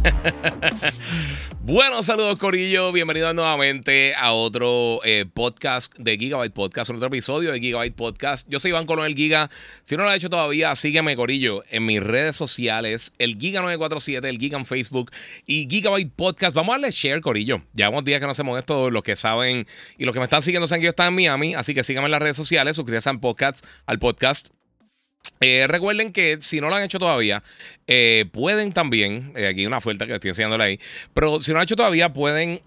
bueno, saludos Corillo, bienvenidos nuevamente a otro eh, podcast de Gigabyte Podcast, otro episodio de Gigabyte Podcast. Yo soy Iván Colón, el Giga. Si no lo has hecho todavía, sígueme Corillo en mis redes sociales, el Giga947, el Giga en Facebook y Gigabyte Podcast. Vamos a darle share, Corillo. Llevamos días que no hacemos esto, los que saben y los que me están siguiendo saben que yo estaba en Miami, así que síganme en las redes sociales, suscríbanse al podcast, al podcast eh, recuerden que si no lo han hecho todavía, eh, pueden también, eh, aquí hay una oferta que estoy enseñándole ahí, pero si no lo han hecho todavía, pueden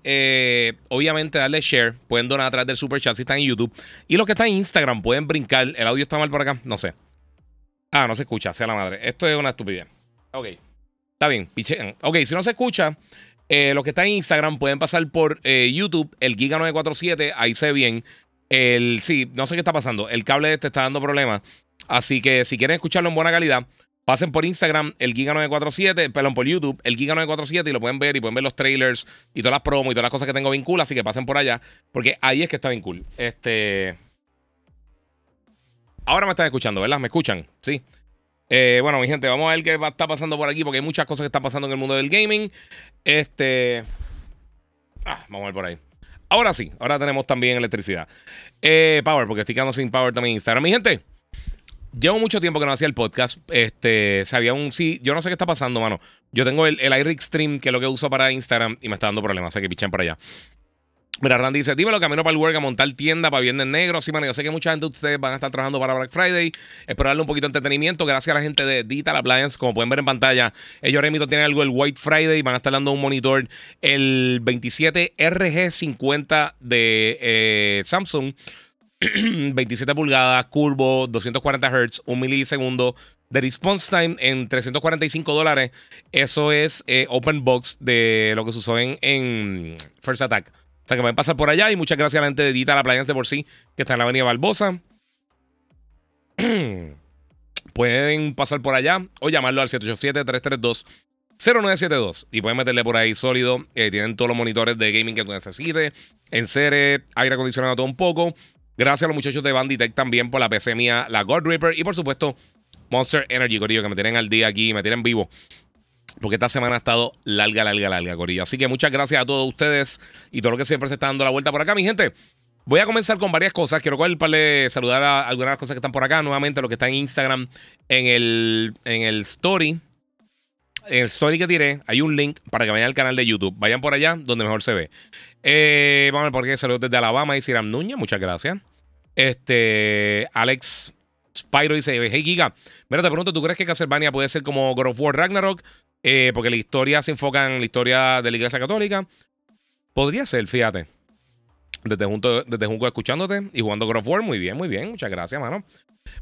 obviamente darle share, pueden donar a través del super chat si están en YouTube. Y los que están en Instagram pueden brincar. ¿El audio está mal por acá? No sé. Ah, no se escucha, sea la madre. Esto es una estupidez. Ok. Está bien, Ok, si no se escucha, los que están en Instagram pueden pasar por YouTube, el Giga947, ahí se ve bien. El, sí, no sé qué está pasando. El cable este está dando problemas. Así que si quieren escucharlo en buena calidad, pasen por Instagram, el Giga947, perdón, por YouTube, el Giga947 y lo pueden ver y pueden ver los trailers y todas las promos y todas las cosas que tengo bien cool. Así que pasen por allá, porque ahí es que está bien cool. Este. Ahora me están escuchando, ¿verdad? ¿Me escuchan? Sí. Eh, bueno, mi gente, vamos a ver qué está pasando por aquí, porque hay muchas cosas que están pasando en el mundo del gaming. Este. Ah, vamos a ver por ahí. Ahora sí, ahora tenemos también electricidad. Eh, power, porque estoy quedando sin power también en Instagram. Mi gente, Llevo mucho tiempo que no hacía el podcast. Este, sabía un sí. Yo no sé qué está pasando, mano. Yo tengo el, el iRig Stream, que es lo que uso para Instagram, y me está dando problemas. Así que pichen por allá. Mira, Randy dice: Dímelo, camino para el work a montar tienda para Viernes Negro. Sí, mano. Yo sé que mucha gente de ustedes van a estar trabajando para Black Friday. Espero darle un poquito de entretenimiento. Gracias a la gente de Digital Appliance. Como pueden ver en pantalla, ellos ahora mismo tienen algo el White Friday. Van a estar dando un monitor, el 27 RG50 de eh, Samsung 27 pulgadas, curvo, 240 Hz, un milisegundo de response time en 345 dólares. Eso es eh, open box de lo que se usó en, First Attack. O sea que me a pasar por allá y muchas gracias a la gente de Dita La Playa de por sí, que está en la avenida Barbosa. pueden pasar por allá o llamarlo al 787-332-0972 y pueden meterle por ahí sólido. Eh, tienen todos los monitores de gaming que tú necesites. En serie, aire acondicionado todo un poco. Gracias a los muchachos de Banditech también por la PC mía, la God Reaper y por supuesto Monster Energy, Corillo, que me tienen al día aquí, me tienen vivo. Porque esta semana ha estado larga, larga, larga, Corillo. Así que muchas gracias a todos ustedes y todo lo que siempre se está dando la vuelta por acá, mi gente. Voy a comenzar con varias cosas. Quiero saludar a algunas cosas que están por acá. Nuevamente, lo que está en Instagram, en el, en el story. En el story que tiré, hay un link para que vayan al canal de YouTube. Vayan por allá, donde mejor se ve. Eh, vamos a ver por qué saludos desde Alabama y Siram Núñez, muchas gracias. Este, Alex Spyro dice: Hey Giga, mira, te pregunto, ¿tú crees que Castlevania puede ser como God of War Ragnarok? Eh, porque la historia se enfoca en la historia de la Iglesia Católica. Podría ser, fíjate. Desde junto, desde junto escuchándote y jugando God of War, muy bien, muy bien. Muchas gracias, mano.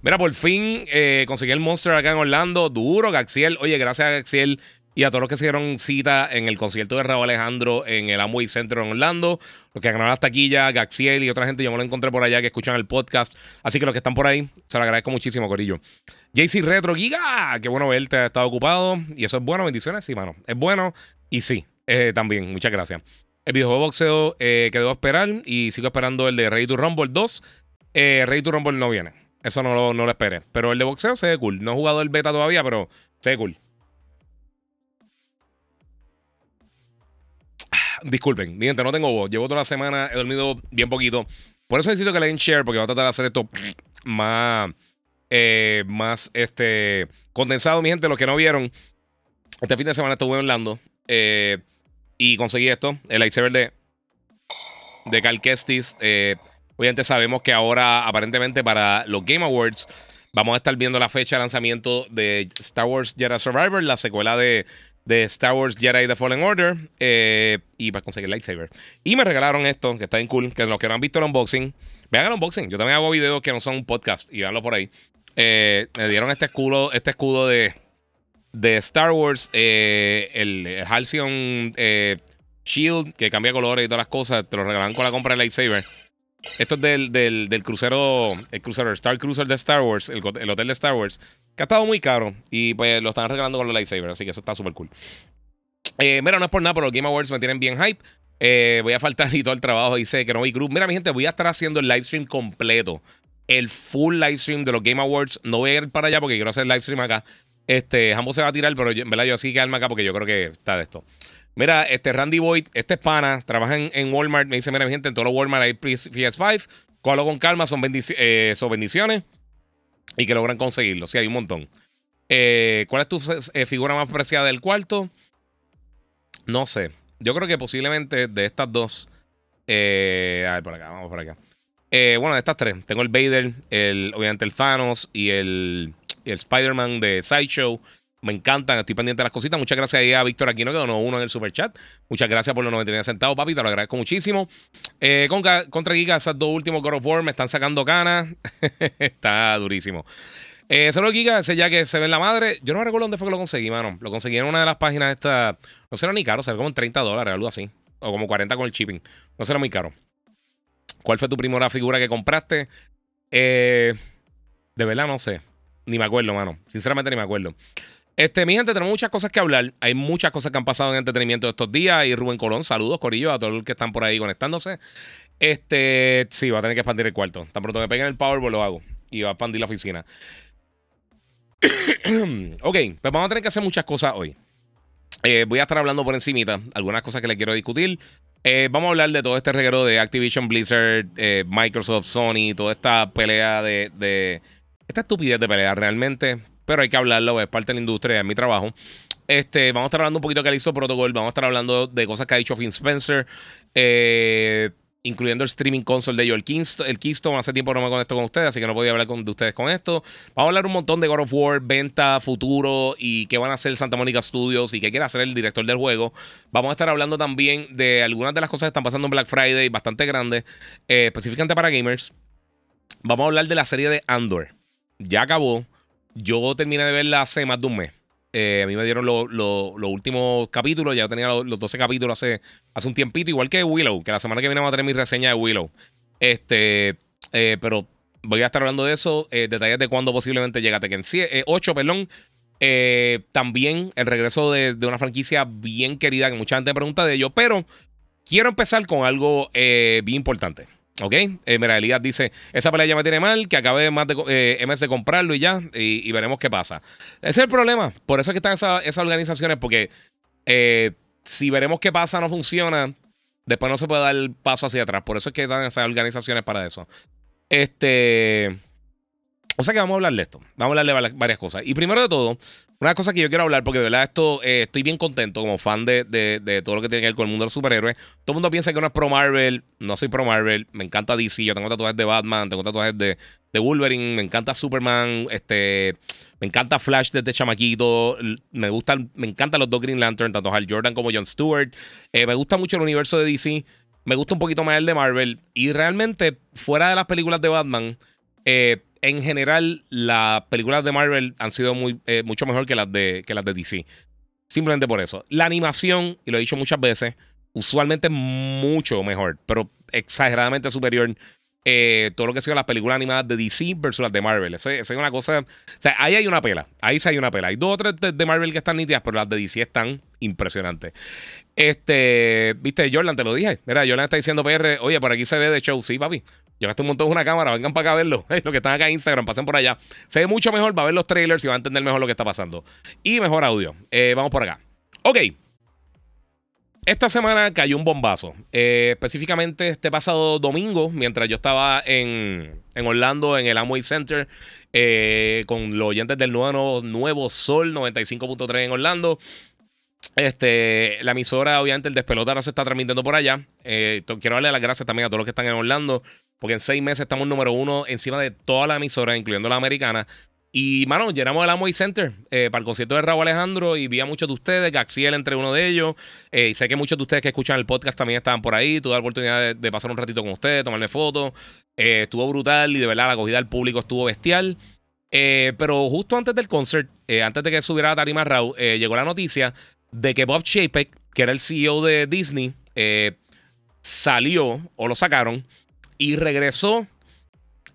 Mira, por fin eh, conseguí el Monster acá en Orlando. Duro, Gaxiel. Oye, gracias Gaxiel y a todos los que se dieron cita en el concierto de Raúl Alejandro en el Amway Center en Orlando, los que ganaron las taquillas, Gaxiel y otra gente, yo me lo encontré por allá que escuchan el podcast. Así que los que están por ahí, se lo agradezco muchísimo, Corillo. JC Retro Giga, qué bueno verte, ha estado ocupado. Y eso es bueno, bendiciones, sí, mano. Es bueno y sí, eh, también, muchas gracias. El videojuego de boxeo eh, que debo esperar y sigo esperando el de Ready to Rumble 2. Eh, Ready to Rumble no viene. Eso no lo, no lo esperé. Pero el de boxeo se ve cool. No he jugado el beta todavía, pero se ve cool. Disculpen, mi gente, no tengo voz. Llevo toda la semana, he dormido bien poquito. Por eso necesito que le den share, porque voy a tratar de hacer esto más, eh, más este, condensado, mi gente. Los que no vieron, este fin de semana estuve en Orlando eh, y conseguí esto, el lightsaber de, de Cal Kestis. Eh, obviamente sabemos que ahora, aparentemente, para los Game Awards, vamos a estar viendo la fecha de lanzamiento de Star Wars Jedi Survivor, la secuela de de Star Wars Jedi The Fallen Order eh, y para conseguir lightsaber. Y me regalaron esto, que está bien cool, que los que no han visto el unboxing, vean el unboxing. Yo también hago videos que no son un podcast y veanlo por ahí. me dieron este escudo, este escudo de, de Star Wars, el, Halcyon Shield, que cambia colores y todas las cosas. Te lo regalan con la compra de lightsaber. Esto es del, del, crucero, el crucero Star Cruiser de Star Wars, el, hotel de Star Wars, que ha estado muy caro y pues lo están regalando con los lightsabers, así que eso está súper cool. Eh, mira, no es por nada, pero los Game Awards me tienen bien hype. Eh, voy a faltar y todo el trabajo, dice que no vi cruz. Mira, mi gente, voy a estar haciendo el live stream completo. El full live stream de los Game Awards. No voy a ir para allá porque quiero hacer live stream acá. Este, ambos se va a tirar, pero en verdad yo sí que acá porque yo creo que está de esto. Mira, este Randy Boyd, este es pana, trabaja en, Walmart. Me dice, mira, mi gente, en todos los Walmart hay PS5. Cógalo con calma, son, eh, son, bendiciones. Y que logran conseguirlo. Sí, hay un montón. Eh, ¿Cuál es tu eh, figura más preciada del cuarto? No sé. Yo creo que posiblemente de estas dos. a ver, por acá, vamos por acá. bueno, de estas tres. Tengo el Vader, el, obviamente el Thanos y el, el Spider-Man de Sideshow. Me encantan, estoy pendiente de las cositas. Muchas gracias ahí a Víctor Aquino que donó uno en el super chat. Muchas gracias por los 99 centavos, papi. Te lo agradezco muchísimo. Eh, contra Giga, esos dos últimos God of War me están sacando canas. Está durísimo. Eh, solo Giga, ese ya que se ve en la madre. Yo no recuerdo dónde fue que lo conseguí, mano. Lo conseguí en una de las páginas esta. No será ni caro, será como en 30 dólares, algo así. O como 40 con el shipping. No será muy caro. ¿Cuál fue tu primera figura que compraste? Eh, de verdad no sé. Ni me acuerdo, mano. Sinceramente ni me acuerdo. Este, mi gente, tenemos muchas cosas que hablar. Hay muchas cosas que han pasado en entretenimiento estos días. Y Rubén Colón, saludos, Corillo, a todos los que están por ahí conectándose. Este, sí, va a tener que expandir el cuarto. Tan pronto me peguen el Powerball lo hago. Y va a expandir la oficina. ok, pues vamos a tener que hacer muchas cosas hoy. Eh, voy a estar hablando por encimita algunas cosas que le quiero discutir. Eh, vamos a hablar de todo este reguero de Activision, Blizzard, eh, Microsoft, Sony, toda esta pelea de, de, Esta estupidez de pelea realmente pero hay que hablarlo, es parte de la industria, es mi trabajo. Este, vamos a estar hablando un poquito de hizo Protocol, vamos a estar hablando de cosas que ha dicho Finn Spencer, eh, incluyendo el streaming console de ellos, el Keystone. Hace tiempo no me conecto con ustedes, así que no podía hablar con, de ustedes con esto. Vamos a hablar un montón de God of War, venta, futuro y qué van a hacer Santa Mónica Studios y qué quiere hacer el director del juego. Vamos a estar hablando también de algunas de las cosas que están pasando en Black Friday, bastante grandes, eh, específicamente para gamers. Vamos a hablar de la serie de Andor. Ya acabó. Yo terminé de verla hace más de un mes. Eh, a mí me dieron los últimos capítulos, ya tenía los, 12 capítulos hace, hace un tiempito, igual que Willow, que la semana que viene vamos a tener mi reseña de Willow. Este, eh, pero voy a estar hablando de eso, eh, detalles de cuándo posiblemente llega Tekken 8, perdón. también el regreso de, de, una franquicia bien querida que mucha gente pregunta de ello, pero quiero empezar con algo bien importante. Ok, eh, mira, Elías dice: Esa pelea ya me tiene mal, que acabe más de eh, MS de comprarlo y ya, y, veremos qué pasa. Ese es el problema. Por eso es que están esas, organizaciones, porque eh, si veremos qué pasa, no funciona, después no se puede dar el paso hacia atrás. Por eso es que están esas organizaciones para eso. Este. O sea que vamos a hablar de esto. Vamos a hablar de varias cosas. Y primero de todo, una cosa que yo quiero hablar, porque de verdad esto eh, estoy bien contento como fan de, todo lo que tiene que ver con el mundo de los superhéroes. Todo el mundo piensa que no es pro Marvel. No soy pro Marvel. Me encanta DC. Yo tengo tatuajes de Batman, tengo tatuajes de, de Wolverine. Me encanta Superman. Este, me encanta Flash desde chamaquito. Me gustan, me encantan los dos Green Lantern, tanto Hal Jordan como John Stewart. Eh, me gusta mucho el universo de DC. Me gusta un poquito más el de Marvel. Y realmente, fuera de las películas de Batman, eh, en general, las películas de Marvel han sido muy, eh, mucho mejor que las, de, que las de DC. Simplemente por eso. La animación, y lo he dicho muchas veces, usualmente mucho mejor, pero exageradamente superior. Eh, todo lo que sido las películas animadas de DC versus las de Marvel. Eso, es una cosa. O sea, ahí hay una pela. Ahí sí hay una pela. Hay dos o tres de, Marvel que están nítidas, pero las de DC están impresionantes. Este, viste, Jordan, te lo dije. Mira, Jordan está diciendo PR, oye, por aquí se ve de show. Sí, papi. Llegaste un montón de una cámara, vengan para acá a verlo. Los que están acá en Instagram, pasen por allá. Se ve mucho mejor, va a ver los trailers y va a entender mejor lo que está pasando. Y mejor audio. Eh, vamos por acá. Ok. Esta semana cayó un bombazo. Eh, específicamente este pasado domingo, mientras yo estaba en, Orlando, en el Amway Center, eh, con los oyentes del nuevo, nuevo Sol 95.3 en Orlando. Este, la emisora, obviamente, el despelote ahora se está transmitiendo por allá. Quiero darle las gracias también a todos los que están en Orlando, porque en seis meses estamos número uno encima de toda la emisora, incluyendo la americana. Y, mano, llenamos el Amway Center eh, para el concierto de Raúl Alejandro y vi a muchos de ustedes, Gaxiel entre uno de ellos. Eh, y sé que muchos de ustedes que escuchan el podcast también estaban por ahí. Tuve la oportunidad de, pasar un ratito con ustedes, tomarle fotos. estuvo brutal y de verdad la acogida del público estuvo bestial. Eh, pero justo antes del concert, eh, antes de que subiera a Tarima Rao, llegó la noticia de que Bob Chapek, que era el CEO de Disney, salió o lo sacaron y regresó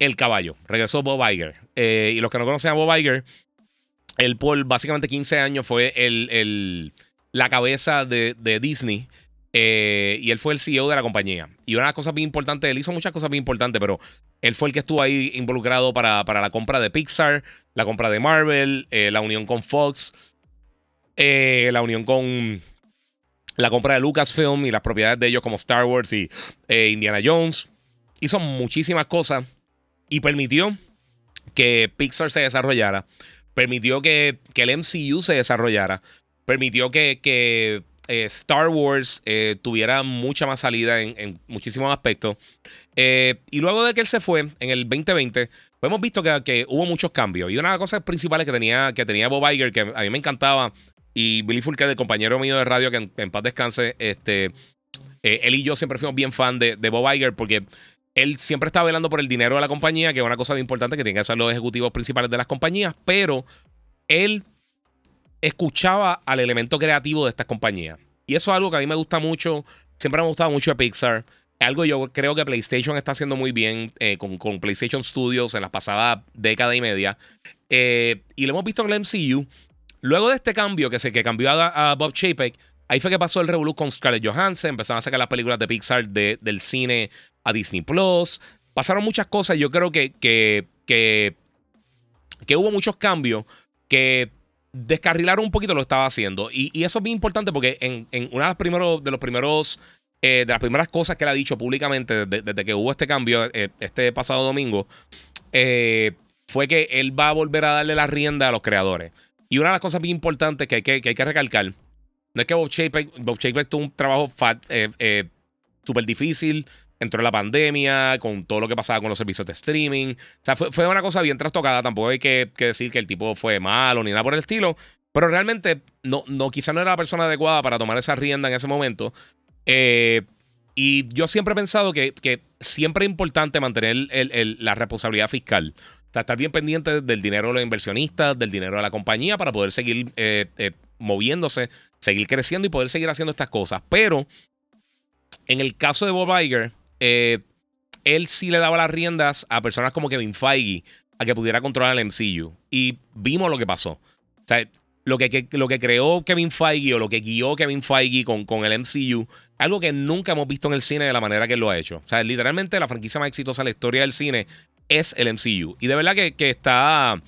el caballo. Regresó Bob Iger. y los que no conocen a Bob Iger, él por básicamente 15 años fue el, la cabeza de, Disney. Eh, y él fue el CEO de la compañía. Y una de las cosas bien importantes, él hizo muchas cosas bien importantes, pero él fue el que estuvo ahí involucrado para, para la compra de Pixar, la compra de Marvel, eh, la unión con Fox, eh, la unión con la compra de Lucasfilm y las propiedades de ellos como Star Wars y Indiana Jones. Hizo muchísimas cosas y permitió que Pixar se desarrollara permitió que, el MCU se desarrollara, permitió que, que eh, Star Wars eh, tuviera mucha más salida en, muchísimos aspectos. Eh, y luego de que él se fue en el 2020, pues hemos visto que, hubo muchos cambios. Y una de las cosas principales que tenía, que tenía Bob Iger, que a mí me encantaba, y Billy Fulker, el compañero mío de radio, que en, paz descanse, este, él y yo siempre fuimos bien fan de, de Bob Iger porque él siempre está velando por el dinero de la compañía, que es una cosa muy importante que tienen que hacer los ejecutivos principales de las compañías, pero él escuchaba al elemento creativo de estas compañías. Y eso es algo que a mí me gusta mucho, siempre me ha gustado mucho de Pixar. Algo yo creo que PlayStation está haciendo muy bien eh, con, PlayStation Studios en las pasadas década y media. Eh, y lo hemos visto en el MCU. Luego de este cambio que, se, que cambió a, Bob Chapek, ahí fue que pasó el revolú con Scarlett Johansson. Empezaron a sacar las películas de Pixar del cine a Disney Plus. Pasaron muchas cosas. Yo creo que, que, que, hubo muchos cambios que descarrilaron un poquito lo que estaba haciendo. Y, eso es bien importante porque en, en uno de los primeros, de los primeros eh, de las primeras cosas que él ha dicho públicamente desde, que hubo este cambio eh, este pasado domingo, eh, fue que él va a volver a darle la rienda a los creadores. Y una de las cosas bien importantes que hay que, que, hay que recalcar, no es que Bob Chapek, Bob tuvo un trabajo súper difícil, entró la pandemia, con todo lo que pasaba con los servicios de streaming. O sea, fue, una cosa bien trastocada. Tampoco hay que, decir que el tipo fue malo ni nada por el estilo. Pero realmente, no, no, quizá no era la persona adecuada para tomar esa rienda en ese momento. Eh, y yo siempre he pensado que, siempre es importante mantener la responsabilidad fiscal. O sea, estar bien pendiente del dinero de los inversionistas, del dinero de la compañía para poder seguir eh, eh, moviéndose, seguir creciendo y poder seguir haciendo estas cosas. Pero en el caso de Bob Iger, eh, él sí le daba las riendas a personas como Kevin Feige a que pudiera controlar el MCU. Y vimos lo que pasó. O sea, lo que, lo que creó Kevin Feige o lo que guió Kevin Feige con, con el MCU, algo que nunca hemos visto en el cine de la manera que él lo ha hecho. O sea, literalmente la franquicia más exitosa de la historia del cine es el MCU. Y de verdad que, está,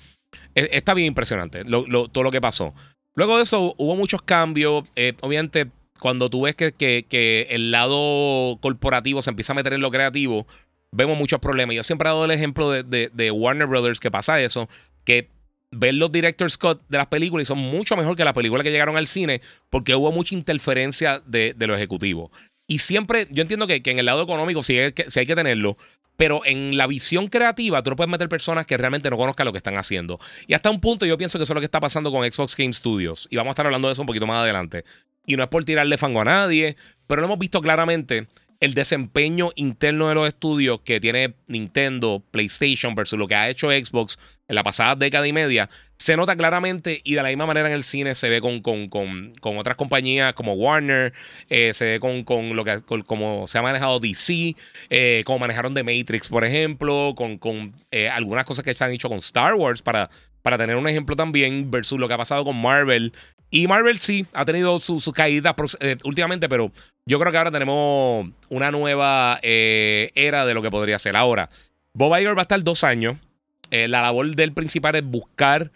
e, está bien impresionante todo lo que pasó. Luego de eso hubo muchos cambios. Eh, obviamente cuando tú ves que, el lado corporativo se empieza a meter en lo creativo, vemos muchos problemas. Yo siempre he dado el ejemplo de, Warner Brothers que pasa eso, que ven los director's cut de las películas y son mucho mejor que las películas que llegaron al cine porque hubo mucha interferencia de, de los ejecutivos. Y siempre, yo entiendo que, en el lado económico sí hay, que, hay que tenerlo, pero en la visión creativa tú no puedes meter personas que realmente no conozcan lo que están haciendo. Y hasta un punto yo pienso que eso es lo que está pasando con Xbox Game Studios. Y vamos a estar hablando de eso un poquito más adelante. Y no es por tirarle fango a nadie, pero lo hemos visto claramente el desempeño interno de los estudios que tiene Nintendo, PlayStation versus lo que ha hecho Xbox en la pasada década y media, se nota claramente y de la misma manera en el cine se ve con, con, otras compañías como Warner, eh, se ve con, lo que como se ha manejado DC, eh, como manejaron The Matrix, por ejemplo, con, eh, algunas cosas que se han hecho con Star Wars para, para tener un ejemplo también versus lo que ha pasado con Marvel. Y Marvel sí ha tenido sus su caídas últimamente, pero yo creo que ahora tenemos una nueva eh, era de lo que podría ser. Ahora, Bob Iger va a estar dos años. Eh, la labor del principal es buscar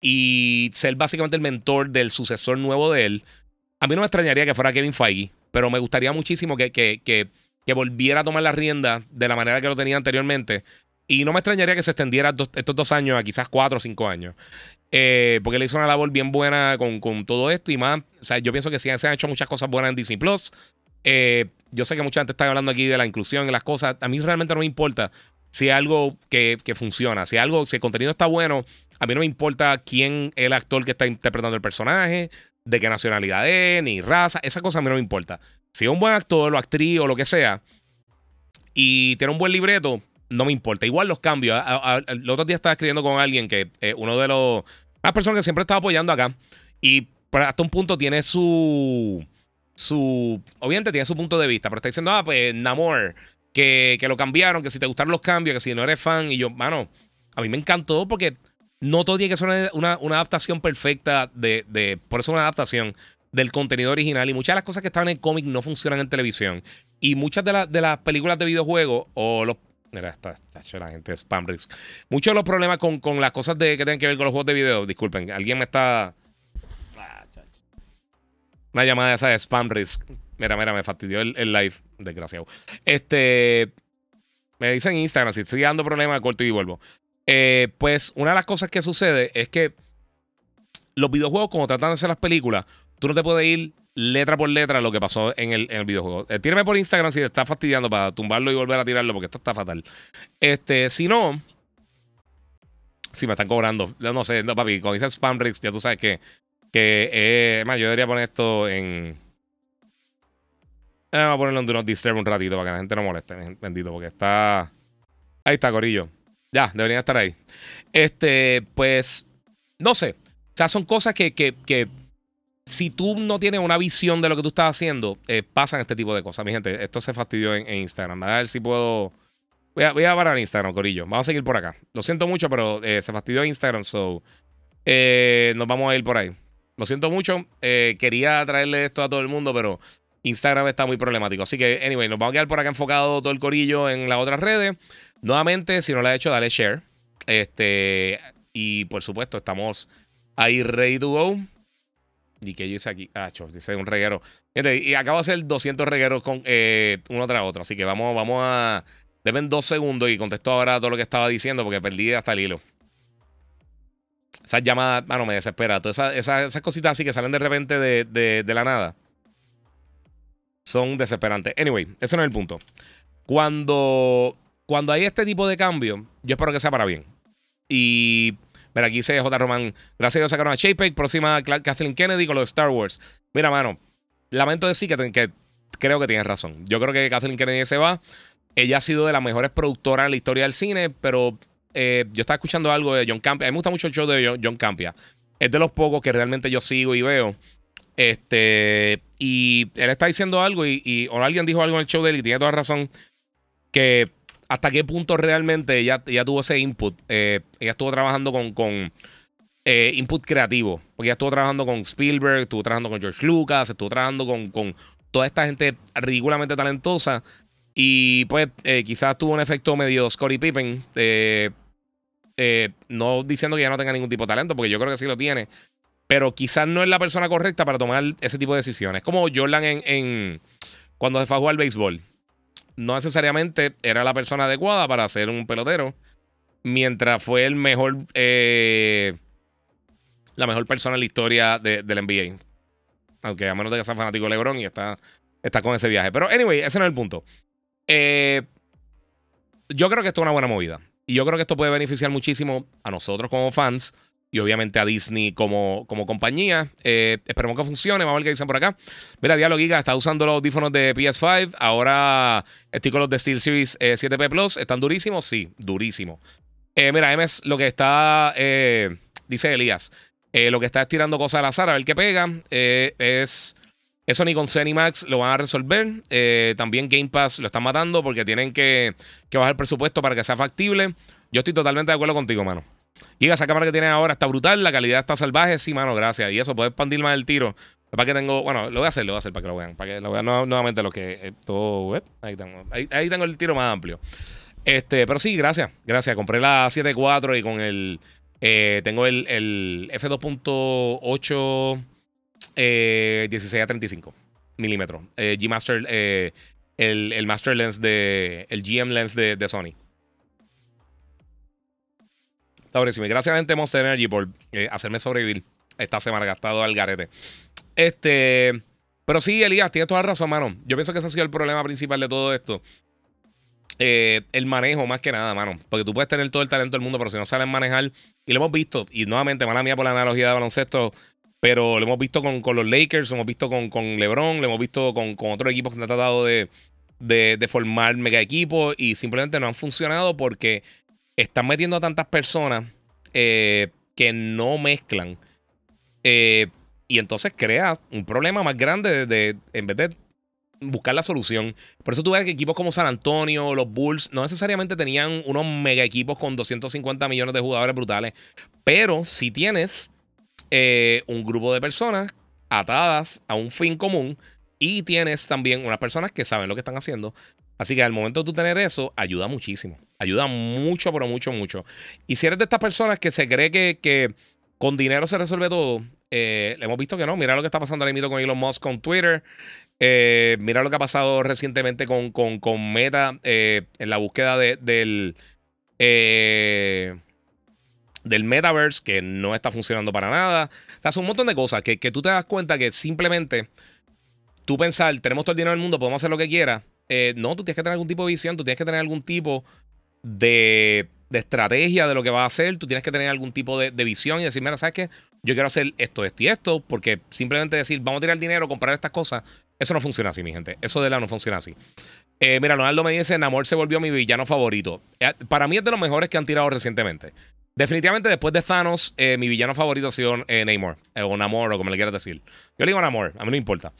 y ser básicamente el mentor del sucesor nuevo de él. A mí no me extrañaría que fuera Kevin Feige, pero me gustaría muchísimo que, que, que, que volviera a tomar la rienda de la manera que lo tenía anteriormente. Y no me extrañaría que se extendiera estos dos años a quizás cuatro o cinco años. Eh, porque le hizo una labor bien buena con, con, todo esto y más. O sea, yo pienso que sí se han hecho muchas cosas buenas en Disney Plus. Eh, yo sé que mucha gente está hablando aquí de la inclusión y las cosas. A mí realmente no me importa si algo que, funciona, si algo, si el contenido está bueno. A mí no me importa quién es el actor que está interpretando el personaje, de qué nacionalidad es, ni raza. Esa cosa a mí no me importa. Si es un buen actor o actriz o lo que sea y tiene un buen libreto, no me importa. Igual los cambios. el otro día estaba escribiendo con alguien que eh, uno de los. Una persona que siempre estaba apoyando acá. Y hasta un punto tiene su. Su. Obviamente tiene su punto de vista. Pero está diciendo, ah, pues Namor. Que, que lo cambiaron. Que si te gustaron los cambios. Que si no eres fan. Y yo, mano. A mí me encantó porque no todo tiene que ser una, adaptación perfecta de, de. Por eso una adaptación del contenido original. Y muchas de las cosas que estaban en cómic no funcionan en televisión. Y muchas de, de las películas de videojuegos o Mira, está, está la gente spam risk. Muchos de los problemas con, con, las cosas de, que tienen que ver con los juegos de video, disculpen, alguien me está. Una llamada esa de spam risk. Mira, mira, me fastidió el, live, desgraciado. Este. Me dicen en Instagram, si estoy dando problemas, corto y vuelvo. Eh, pues una de las cosas que sucede es que los videojuegos, como tratan de hacer las películas, tú no te puedes ir letra por letra lo que pasó en el, en el videojuego. Eh, tírame por Instagram si te está fastidiando para tumbarlo y volver a tirarlo, porque esto está fatal. Este, si no. Si me están cobrando. No sé, no, papi, con dices spam rigs, ya tú sabes que. Que eh, más, yo debería poner esto en. Eh, a ponerlo en Do Not Disturb un ratito para que la gente no moleste, bendito, porque está. Ahí está, Corillo. Ya, deberían estar ahí. Este, pues. No sé. O sea, son cosas que, que si tú no tienes una visión de lo que tú estás haciendo, eh, pasan este tipo de cosas. Mi gente, esto se fastidió en, Instagram. A ver si puedo. Voy a, voy a parar Instagram, Corillo. Vamos a seguir por acá. Lo siento mucho, pero eh, se fastidió Instagram, so. Eh, nos vamos a ir por ahí. Lo siento mucho. quería traerle esto a todo el mundo, pero Instagram está muy problemático. Así que, anyway, nos vamos a quedar por acá enfocado todo el Corillo en las otras redes. Nuevamente, si no lo has hecho, dale share. Este. Y por supuesto, estamos ahí ready to go. Y que yo hice aquí, ah, dice un reguero. y acabo de hacer 200 regueros con eh, uno tras otro. Así que vamos, vamos a. Deben dos segundos y contesto ahora todo lo que estaba diciendo porque perdí hasta el hilo. Esas llamadas, mano, me desespera. Todas esas, cositas así que salen de repente de, de, la nada son desesperantes. Anyway, eso no es el punto. Cuando, cuando hay este tipo de cambio, yo espero que sea para bien. Y Mira, aquí dice J. Román. Gracias a Dios sacaron a Chapek. Próxima Kathleen Kennedy con los Star Wars. Mira, mano. Lamento decir que, creo que tienes razón. Yo creo que Kathleen Kennedy se va. Ella ha sido de las mejores productoras en la historia del cine, pero eh, yo estaba escuchando algo de John Campia. A mí me gusta mucho el show de John, Campia. Es de los pocos que realmente yo sigo y veo. Este, y él está diciendo algo y, y o alguien dijo algo en el show de él y tiene toda razón que hasta qué punto realmente ella, tuvo ese input. Eh, ella estuvo trabajando con, eh, input creativo. Porque ella estuvo trabajando con Spielberg, estuvo trabajando con George Lucas, estuvo trabajando con, toda esta gente ridículamente talentosa. Y pues eh, quizás tuvo un efecto medio Scottie Pippen. no diciendo que ella no tenga ningún tipo de talento, porque yo creo que sí lo tiene. Pero quizás no es la persona correcta para tomar ese tipo de decisiones. Como Jordan en, en cuando se fue a jugar al béisbol no necesariamente era la persona adecuada para ser un pelotero, mientras fue el mejor, eh, la mejor persona en la historia del NBA. Aunque a menos de que sea fanático de LeBron y está, está con ese viaje. Pero, anyway, ese no es el punto. Eh, yo creo que esto es una buena movida. Y yo creo que esto puede beneficiar muchísimo a nosotros como fans y obviamente a Disney como, como compañía. Eh, esperemos que funcione. Vamos a ver qué dicen por acá. Mira, Diablo Giga está usando los audífonos de PS5. Ahora estoy con los de SteelSeries 7P eh, Plus. ¿Están durísimos? Sí, durísimos. Eh, mira, MS lo que está, dice Elías, lo que está estirando cosas al azar a ver qué pega. es eso ni con Max lo van a resolver. también Game Pass lo están matando porque tienen que, que bajar el presupuesto para que sea factible. Yo estoy totalmente de acuerdo contigo, mano. Y esa cámara que tiene ahora está brutal, la calidad está salvaje, sí, mano, gracias. Y eso, puede expandir más el tiro. Para que tengo, bueno, lo voy a hacer, lo voy a hacer para que lo vean, para que lo vean nuevamente lo que eh, todo. Ahí tengo, ahí, tengo el tiro más amplio. Este, pero sí, gracias, gracias. Compré la 7.4 y con el, eh, tengo el, el F2.8 eh, 16 a 35 milímetros. Eh, G Master, el, el, Master Lens de, el GM Lens de, de Sony. Está buenísimo. Y gracias a gente de Monster Energy por eh, hacerme sobrevivir esta semana gastado al garete. Este. Pero sí, Elías, tienes toda la razón, mano. Yo pienso que ese ha sido el problema principal de todo esto. Eh, el manejo, más que nada, mano. Porque tú puedes tener todo el talento del mundo, pero si no sabes manejar. Y lo hemos visto. Y nuevamente, mala mía por la analogía de baloncesto. Pero lo hemos visto con, los Lakers, lo hemos visto con, con LeBron, lo hemos visto con, con otros equipos que han tratado de, de, formar mega equipos y simplemente no han funcionado porque están metiendo a tantas personas eh, que no mezclan. Eh, y entonces crea un problema más grande de, en vez de buscar la solución. Por eso tú ves que equipos como San Antonio, los Bulls, no necesariamente tenían unos mega equipos con 250 millones de jugadores brutales. Pero si tienes eh, un grupo de personas atadas a un fin común y tienes también unas personas que saben lo que están haciendo. Así que al momento de tú tener eso, ayuda muchísimo. Ayuda mucho, pero mucho, mucho. Y si eres de estas personas que se cree que, con dinero se resuelve todo, eh, hemos visto que no. Mira lo que está pasando ahora mismo con Elon Musk con Twitter. Eh, mira lo que ha pasado recientemente con, con, Meta eh, en la búsqueda del, del metaverse, que no está funcionando para nada. O sea, son un montón de cosas que, que tú te das cuenta que simplemente tú pensar, tenemos todo el dinero del mundo, podemos hacer lo que quiera. Eh, no, tú tienes que tener algún tipo de visión, tú tienes que tener algún tipo de, estrategia de lo que vas a hacer, tú tienes que tener algún tipo de, visión y decir, mira, ¿sabes qué? Yo quiero hacer esto, esto y esto, porque simplemente decir, vamos a tirar dinero, comprar estas cosas, eso no funciona así, mi gente. Eso de la no funciona así. Eh, mira, Leonardo me dice, Namor se volvió mi villano favorito. Eh, para mí es de los mejores que han tirado recientemente. Definitivamente después de Thanos, mi villano favorito ha sido Namor, o Namor, o como le quieras decir. Yo le digo Namor, a mí no importa.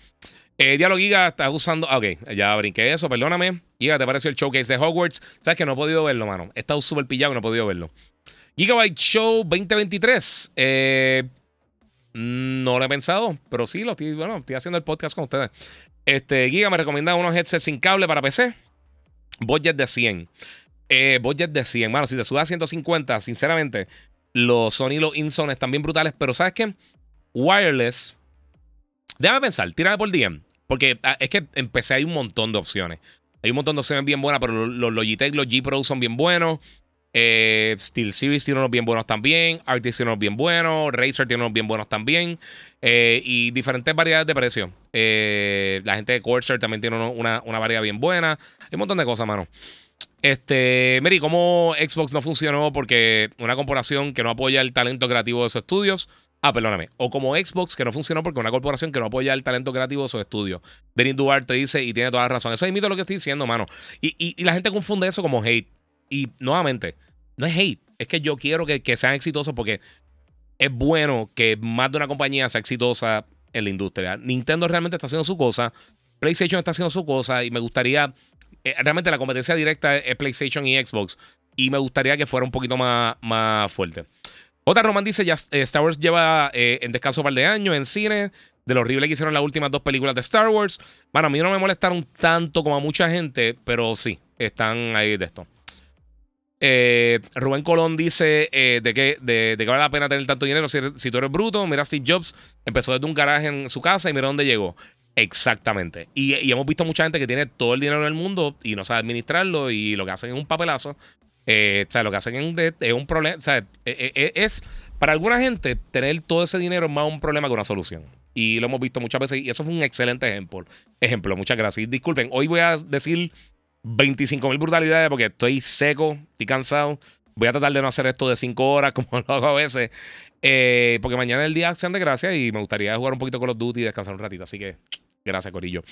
Eh, Giga está usando. Ah, ok, ya brinqué eso, perdóname. Giga, ¿te pareció el showcase de Hogwarts? Sabes que no he podido verlo, mano. He estado súper pillado y no he podido verlo. Gigabyte Show 2023. Eh, no lo he pensado, pero sí, lo estoy, bueno, estoy haciendo el podcast con ustedes. Este, Giga me recomienda unos headsets sin cable para PC. Budget de 100. Eh, budget de 100. Mano, si te subes a 150, sinceramente, los Sony y los InSone están bien brutales, pero ¿sabes qué? Wireless. Déjame pensar, tírame por DM. Porque ah, es que empecé, hay un montón de opciones. Hay un montón de opciones bien buenas, pero los, Logitech, los G Pro son bien buenos. Eh, Steel Series tiene unos bien buenos también. Arctis tiene unos bien buenos. Razer tiene unos bien buenos también. Eh, y diferentes variedades de precio. Eh, la gente de Corsair también tiene una, una, variedad bien buena. Hay un montón de cosas, mano. Este, Mary, ¿cómo Xbox no funcionó? Porque una corporación que no apoya el talento creativo de sus estudios Ah, perdóname. O como Xbox, que no funcionó porque una corporación que no apoya el talento creativo de su estudio. Denis Duarte dice, y tiene toda la razón. Eso es mito lo que estoy diciendo, mano. Y, la gente confunde eso como hate. Y nuevamente, no es hate. Es que yo quiero que, sean exitosos porque es bueno que más de una compañía sea exitosa en la industria. Nintendo realmente está haciendo su cosa. PlayStation está haciendo su cosa. Y me gustaría. Eh, realmente la competencia directa es PlayStation y Xbox. Y me gustaría que fuera un poquito más, más fuerte. Otra Roman dice, ya eh, Star Wars lleva eh, en descanso un par de años en cine, de lo horrible que hicieron las últimas dos películas de Star Wars. Bueno, a mí no me molestaron tanto como a mucha gente, pero sí, están ahí de esto. Eh, Rubén Colón dice de, que, de, vale la pena tener tanto dinero si, tú eres bruto. Mira, Steve Jobs empezó desde un garaje en su casa y mira dónde llegó. Exactamente. Y, y, hemos visto mucha gente que tiene todo el dinero del mundo y no sabe administrarlo y lo que hacen es un papelazo. Eh, o sea, lo que hacen es, un problema. O sea, eh, eh, es, para alguna gente tener todo ese dinero es más un problema que una solución. Y lo hemos visto muchas veces y eso fue un excelente ejemplo. Ejemplo, muchas gracias. disculpen, hoy voy a decir 25 mil brutalidades porque estoy seco, estoy cansado. Voy a tratar de no hacer esto de 5 horas como lo hago a veces. porque mañana es el día de acción de gracias y me gustaría jugar un poquito con los Duty y descansar un ratito. Así que gracias, Corillo.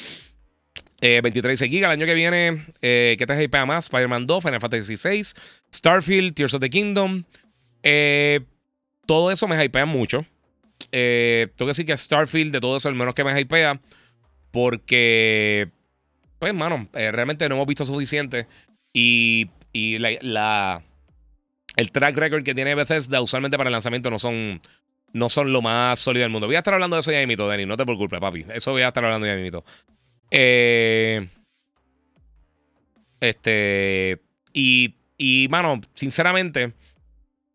23 eh, gigas. El año que viene, eh, ¿qué te hypea más? Spider-Man 2, Final Fantasy VI, Starfield, Tears of the Kingdom. Eh, todo eso me hypea mucho. tengo que decir que Starfield, de todo eso, el menos que me hypea. Porque, pues, hermano, realmente no hemos visto suficiente. Y, y la, el track record que tiene Bethesda usualmente para el lanzamiento no son, no son lo más sólido del mundo. Voy a estar hablando de eso ya mito, Danny. No te preocupes, papi. Eso voy a estar hablando ya mito. Eh, este. Y, y, mano, sinceramente,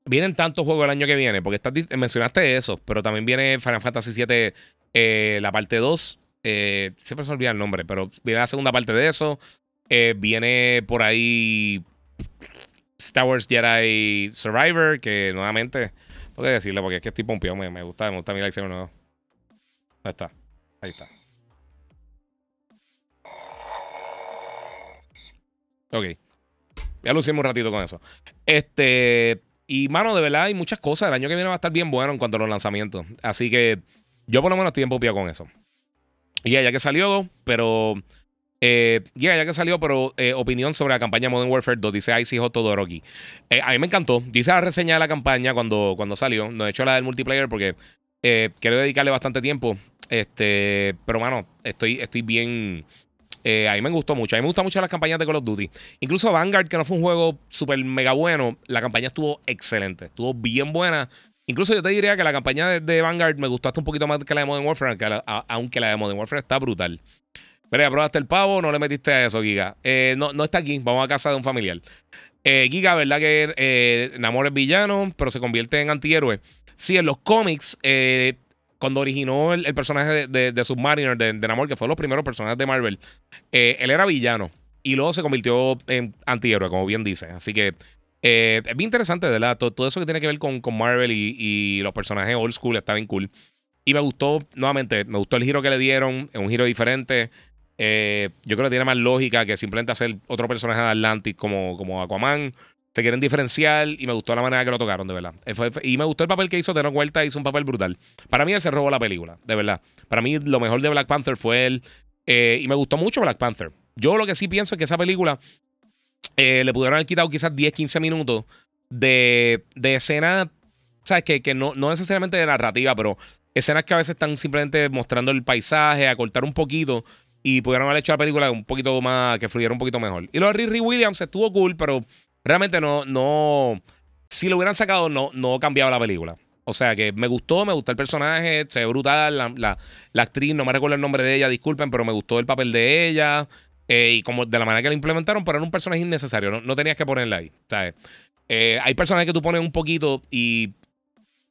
vienen tantos juegos el año que viene, porque mencionaste eso, pero también viene Final Fantasy VII, eh, la parte 2. Eh, siempre se olvida el nombre, pero viene la segunda parte de eso. viene por ahí Star Wars Jedi Survivor, que nuevamente, tengo que decirlo porque es que estoy pompeado, me, me gusta, me gusta mi lightsaber nuevo. Ahí está, ahí está. Ok. Ya lucimos un ratito con eso. Este. Y, mano, de verdad hay muchas cosas. El año que viene va a estar bien bueno en cuanto a los lanzamientos. Así que yo por lo menos estoy en con eso. Y ya que salió, pero Eh, ya que salió, pero eh, opinión sobre la campaña Modern Warfare 2, dice Icy Hot Todoroki. Eh, a mí me encantó. Dice la reseña de la campaña cuando, cuando salió. No he hecho la del multiplayer porque eh, quiero dedicarle bastante tiempo. Este, pero mano, estoy, estoy bien. Eh, a mí me gustó mucho. A mí me gustan mucho las campañas de Call of Duty. Incluso Vanguard, que no fue un juego súper mega bueno, la campaña estuvo excelente. Estuvo bien buena. Incluso yo te diría que la campaña de, Vanguard me gustó hasta un poquito más que la de Modern Warfare, aunque la de Modern Warfare está brutal. Pero ya probaste el pavo, no le metiste a eso, Giga. Eh, no, no está aquí, vamos a casa de un familiar. Eh, Giga, ¿verdad que eh, Namor es villano, pero se convierte en antihéroe? Sí, en los cómics, eh, cuando originó el, personaje de, Submariner, de, Namor, que fue los primeros personajes de Marvel, él era villano y luego se convirtió en antihéroe, como bien dice. Así que es bien interesante, ¿verdad? Todo, todo, eso que tiene que ver con, Marvel y, y, los personajes old school está bien cool. Y me gustó, nuevamente, me gustó el giro que le dieron, es un giro diferente. Eh, yo creo que tiene más lógica que simplemente hacer otro personaje de Atlantis como, como Aquaman. Se quieren diferenciar y me gustó la manera que lo tocaron, de verdad. Y me gustó el papel que hizo de no vuelta, hizo un papel brutal. Para mí él se robó la película, de verdad. Para mí lo mejor de Black Panther fue él. Eh, y me gustó mucho Black Panther. Yo lo que sí pienso es que esa película eh, le pudieron haber quitado quizás 10, 15 minutos de, de escena, ¿sabes? Que, que no, no necesariamente de narrativa, pero escenas que a veces están simplemente mostrando el paisaje, a cortar un poquito y pudieron haber hecho la película un poquito más, que fluyera un poquito mejor. Y lo de Riri Williams estuvo cool, pero realmente no, no, si lo hubieran sacado, no, no cambiaba la película. O sea que me gustó, me gustó el personaje, se ve brutal, la, actriz, no me recuerdo el nombre de ella, disculpen, pero me gustó el papel de ella. Eh, y como de la manera que la implementaron, pero era un personaje innecesario, no, tenías que ponerla ahí. ¿sabes? Eh, hay personajes que tú pones un poquito y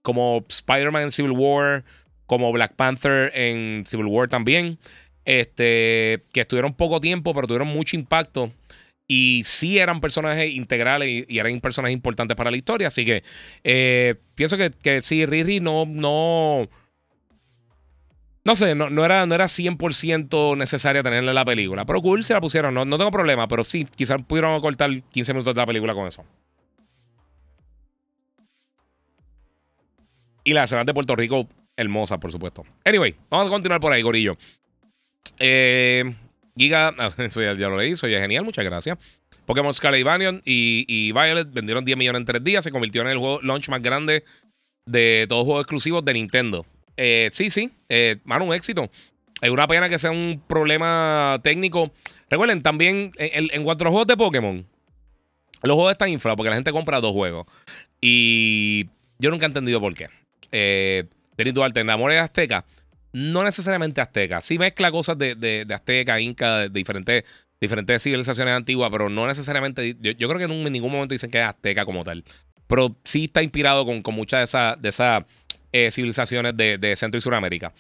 como Spider-Man en Civil War, como Black Panther en Civil War también este, que estuvieron poco tiempo, pero tuvieron mucho impacto. Y sí eran personajes integrales y, eran personajes importantes para la historia. Así que eh, pienso que, que sí, Riri no, no, no sé, no, no, era, no era 100% necesaria tenerla en la película. Pero cool se la pusieron, no, no tengo problema. Pero sí, quizás pudieron cortar 15 minutos de la película con eso. Y la escena de Puerto Rico, hermosa, por supuesto. Anyway, vamos a continuar por ahí, Gorillo. Eh, Giga, eso ya, lo leí, soy genial, muchas gracias. Pokémon Scarlet y, y, Violet vendieron 10 millones en 3 días, se convirtió en el juego launch más grande de todos los juegos exclusivos de Nintendo. Eh, sí, sí, eh, mano, un éxito. Es una pena que sea un problema técnico. Recuerden, también en, los juegos de Pokémon, los juegos están inflados porque la gente compra dos juegos. Y yo nunca he entendido por qué. Eh, Denis Duarte, en Amores Azteca, no necesariamente azteca. Sí mezcla cosas de, de, azteca, inca, de, diferentes, diferentes civilizaciones antiguas, pero no necesariamente. Yo, creo que en, ningún momento dicen que es azteca como tal. Pero sí está inspirado con, muchas de esas de esas eh, civilizaciones de, Centro y Suramérica.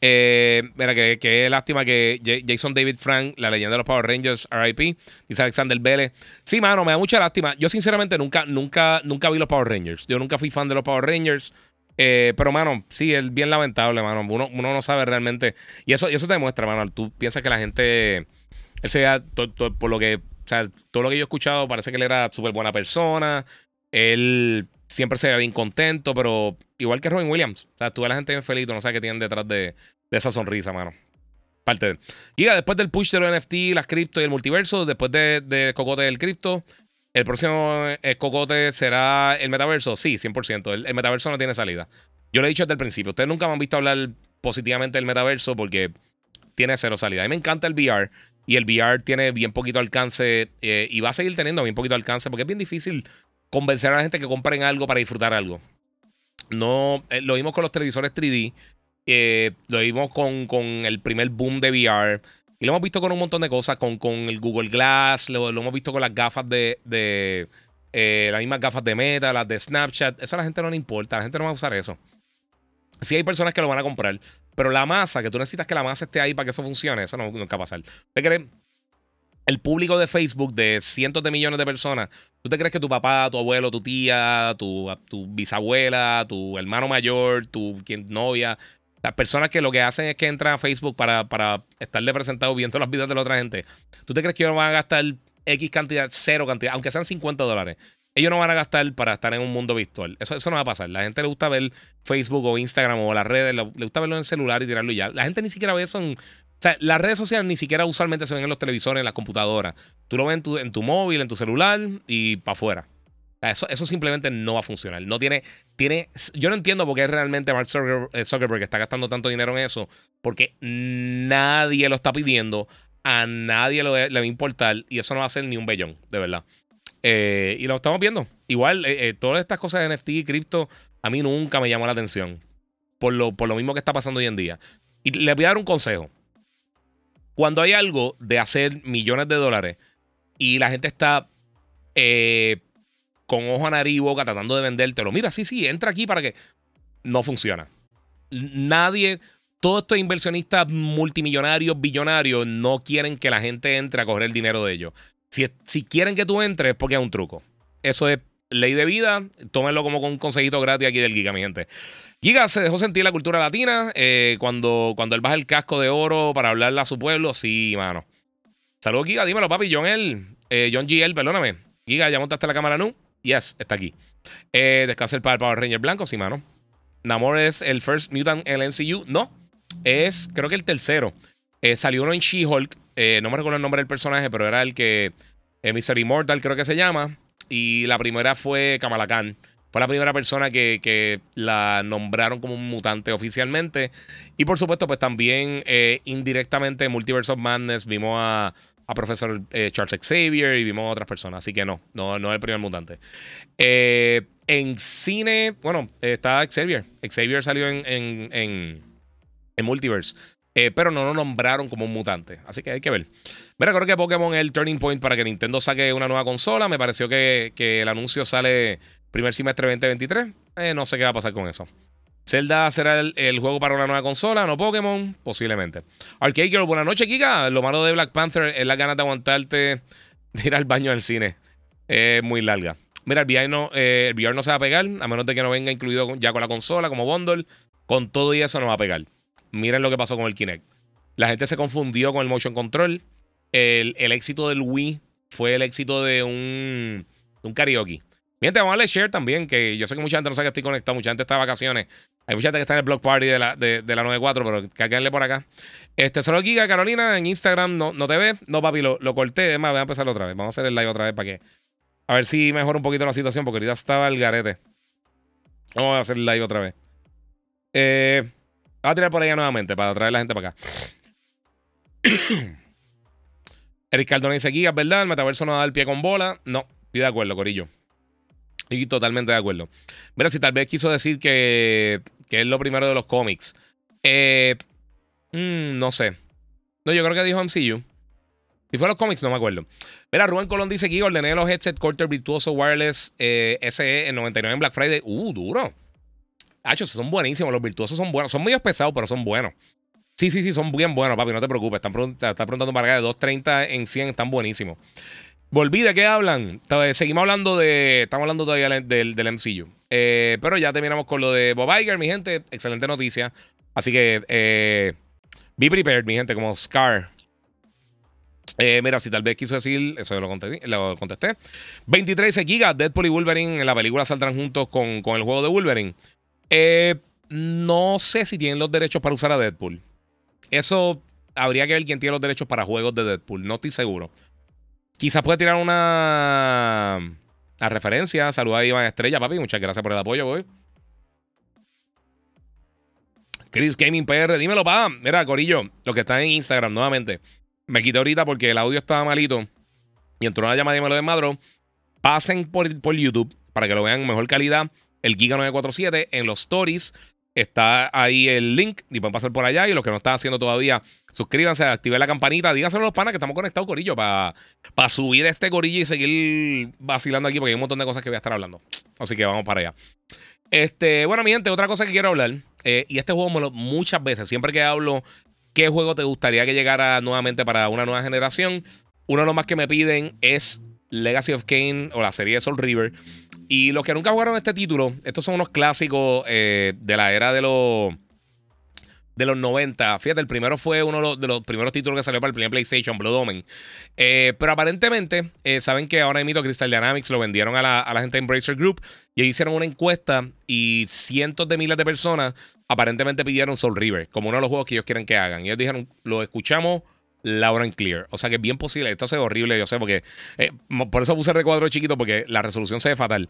Eh, mira, que, que lástima que Jason David Frank, la leyenda de los Power Rangers, RIP, dice Alexander Vélez. Sí, mano, me da mucha lástima. Yo, sinceramente, nunca, nunca, nunca vi los Power Rangers. Yo nunca fui fan de los Power Rangers. Eh, pero, mano, sí, es bien lamentable, mano. Uno, uno no sabe realmente. Y eso, eso te demuestra, mano. Tú piensas que la gente. Él sea, por lo que. O sea, todo lo que yo he escuchado, parece que él era súper buena persona. Él siempre se ve bien contento, pero igual que Robin Williams. O sea, tú ves a la gente bien feliz, tú no sabes qué tienen detrás de, esa sonrisa, mano. Parte de. Y después del push de los NFT, las cripto y el multiverso, después de, de Cocote del cripto, ¿El próximo eh, cocote será el metaverso? Sí, 100%. El, metaverso no tiene salida. Yo lo he dicho desde el principio. Ustedes nunca me han visto hablar positivamente del metaverso porque tiene cero salida. A mí me encanta el VR y el VR tiene bien poquito alcance eh, y va a seguir teniendo bien poquito alcance porque es bien difícil convencer a la gente que compren algo para disfrutar algo. No, eh, lo vimos con los televisores 3D, lo vimos con, con el primer boom de VR. Y lo hemos visto con un montón de cosas, con, con el Google Glass, lo, hemos visto con las gafas de, de eh, las mismas gafas de Meta, las de Snapchat. Eso a la gente no le importa, la gente no va a usar eso. Sí hay personas que lo van a comprar, pero la masa, que tú necesitas que la masa esté ahí para que eso funcione, eso no, nunca va a pasar. ¿Te crees? El público de Facebook de cientos de millones de personas, ¿tú te crees que tu papá, tu abuelo, tu tía, tu, tu bisabuela, tu hermano mayor, tu novia, las personas que lo que hacen es que entran a Facebook para, para estarle presentado viendo los videos de la otra gente. ¿Tú te crees que ellos van a gastar X cantidad, cero cantidad, aunque sean 50 dólares? Ellos no van a gastar para estar en un mundo virtual. Eso, eso no va a pasar. La gente le gusta ver Facebook o Instagram o las redes, le, gusta verlo en el celular y tirarlo y ya. La gente ni siquiera ve eso en O sea, las redes sociales ni siquiera usualmente se ven en los televisores, en las computadoras. Tú lo ves en tu, en tu móvil, en tu celular y para afuera. Eso, eso simplemente no va a funcionar. No tiene, tiene, yo no entiendo por qué realmente Mark eh, Zuckerberg está gastando tanto dinero en eso, porque nadie lo está pidiendo, a nadie le va a importar y eso no va a ser ni un bellón, de verdad. Eh, y lo estamos viendo. Igual, eh, todas estas cosas de NFT y cripto, a mí nunca me llamó la atención. Por lo, por lo mismo que está pasando hoy en día. Y le voy a dar un consejo. Cuando hay algo de hacer millones de dólares y la gente está con ojo a nariz y boca tratando de vendértelo. Mira, sí, sí, entra aquí para que. No funciona. Nadie, todos estos inversionistas multimillonarios, billonarios, no quieren que la gente entre a coger el dinero de ellos. Si, si quieren que tú entres, es porque es un truco. Eso es ley de vida. Tómenlo como con un consejito gratis aquí del Giga, mi gente. Giga se dejó sentir la cultura latina eh, cuando, cuando él baja el casco de oro para hablarle a su pueblo. Sí, mano. Saludos, Giga. Dímelo, papi. John L. Eh, John GL, perdóname. Giga, ya montaste la cámara, ¿no? Yes, está aquí. Eh, descansa el Power Ranger blanco, sí, mano. Namor es el first mutant en el MCU. No, es creo que el tercero. Eh, salió uno en She-Hulk. Eh, no me recuerdo el nombre del personaje, pero era el que. Eh, Mr. Immortal, creo que se llama. Y la primera fue Kamala Khan. Fue la primera persona que, que la nombraron como un mutante oficialmente. Y por supuesto, pues también indirectamente en Multiverse of Madness vimos a a profesor eh, Charles Xavier y vimos a otras personas. Así que no, no, no es el primer mutante. Eh, en cine, bueno, está Xavier. Xavier salió en, en, en, Multiverse. Eh, pero no lo nombraron como un mutante. Así que hay que ver. Mira, creo que Pokémon es el turning point para que Nintendo saque una nueva consola. Me pareció que, que el anuncio sale primer semestre 2023. no sé qué va a pasar con eso. Zelda será el, juego para una nueva consola, no Pokémon, posiblemente. Arcade Girl, buenas noches, Kika. Lo malo de Black Panther es la ganas de aguantarte de ir al baño al cine. Es muy larga. Mira, el VR, no, eh, el no se va a pegar, a menos de que no venga incluido ya con la consola, como bundle. Con todo y eso no va a pegar. Miren lo que pasó con el Kinect. La gente se confundió con el Motion Control. El, éxito del Wii fue el éxito de un, un karaoke. Miren, vamos a darle share también, que yo sé que mucha gente no sabe que estoy conectado, mucha gente está de vacaciones. Hay mucha gente que está en el blog party de la, de, la 94, pero cálquenle por acá. Este, solo Giga, Carolina, en Instagram no, no te ve. No, papi, lo, lo corté. Es más, voy a empezar otra vez. Vamos a hacer el live otra vez para que. A ver si mejora un poquito la situación, porque ahorita estaba el garete. Vamos a hacer el live otra vez. Eh, voy a tirar por allá nuevamente para traer a la gente para acá. Eric Cardona dice Gigas, ¿verdad? El metaverso no da el pie con bola. No, estoy de acuerdo, Corillo. Y totalmente de acuerdo. Mira, si tal vez quiso decir que que es lo primero de los cómics. Eh, mm, no sé. No, yo creo que dijo MCU. Si fue los cómics, no me acuerdo. Mira, Rubén Colón dice aquí: ordené los headset Quarter Virtuoso Wireless eh, SE en 99 en Black Friday. Uh, duro. Hacho, son buenísimos. Los virtuosos son buenos. Son muy pesados, pero son buenos. Sí, sí, sí, son bien buenos, papi. No te preocupes. Están, preguntando para acá de 230 en 100. Están buenísimos. Volví, ¿de qué hablan? Seguimos hablando de. Estamos hablando todavía del, del MCU. Eh, pero ya terminamos con lo de Bob Iger, mi gente. Excelente noticia. Así que eh, be prepared, mi gente, como Scar. Eh, mira, si tal vez quiso decir, eso lo contesté. Lo contesté. 23 gigas, Deadpool y Wolverine en la película saldrán juntos con, con el juego de Wolverine. no sé si tienen los derechos para usar a Deadpool. Eso habría que ver quién tiene los derechos para juegos de Deadpool. No estoy seguro. Quizás puede tirar una referencia. Saluda a Iván Estrella, papi. Muchas gracias por el apoyo, boy. Chris Gaming PR, dímelo, pa. Mira, Corillo, lo que está en Instagram nuevamente. Me quité ahorita porque el audio estaba malito. Y entró una llamada y me lo desmadró. Pasen por, por YouTube para que lo vean en mejor calidad. El Giga 947 en los stories. Está ahí el link y pueden pasar por allá. Y los que no están haciendo todavía, suscríbanse, activen la campanita. Díganselo a los panas que estamos conectados, Corillo, para subir este Corillo y seguir vacilando aquí, porque hay un montón de cosas que voy a estar hablando. Así que vamos para allá. Este, bueno, mi gente, otra cosa que quiero hablar. Eh, y este juego me lo, muchas veces, siempre que hablo, ¿qué juego te gustaría que llegara nuevamente para una nueva generación? Uno de los más que me piden es Legacy of Kane o la serie de Soul River. Y los que nunca jugaron este título, estos son unos clásicos eh, de la era de los de los 90. Fíjate, el primero fue uno de los primeros títulos que salió para el primer PlayStation, Blood Omen. Eh, pero aparentemente, eh, saben que ahora mismo Crystal Dynamics lo vendieron a la, gente de Embracer Group y hicieron una encuesta y cientos de miles de personas aparentemente pidieron Soul River como uno de los juegos que ellos quieren que hagan. Y ellos dijeron, lo escuchamos Laura en Clear. O sea que es bien posible. Esto es horrible, yo sé, porque. Eh, por eso puse el recuadro chiquito, porque la resolución se ve fatal.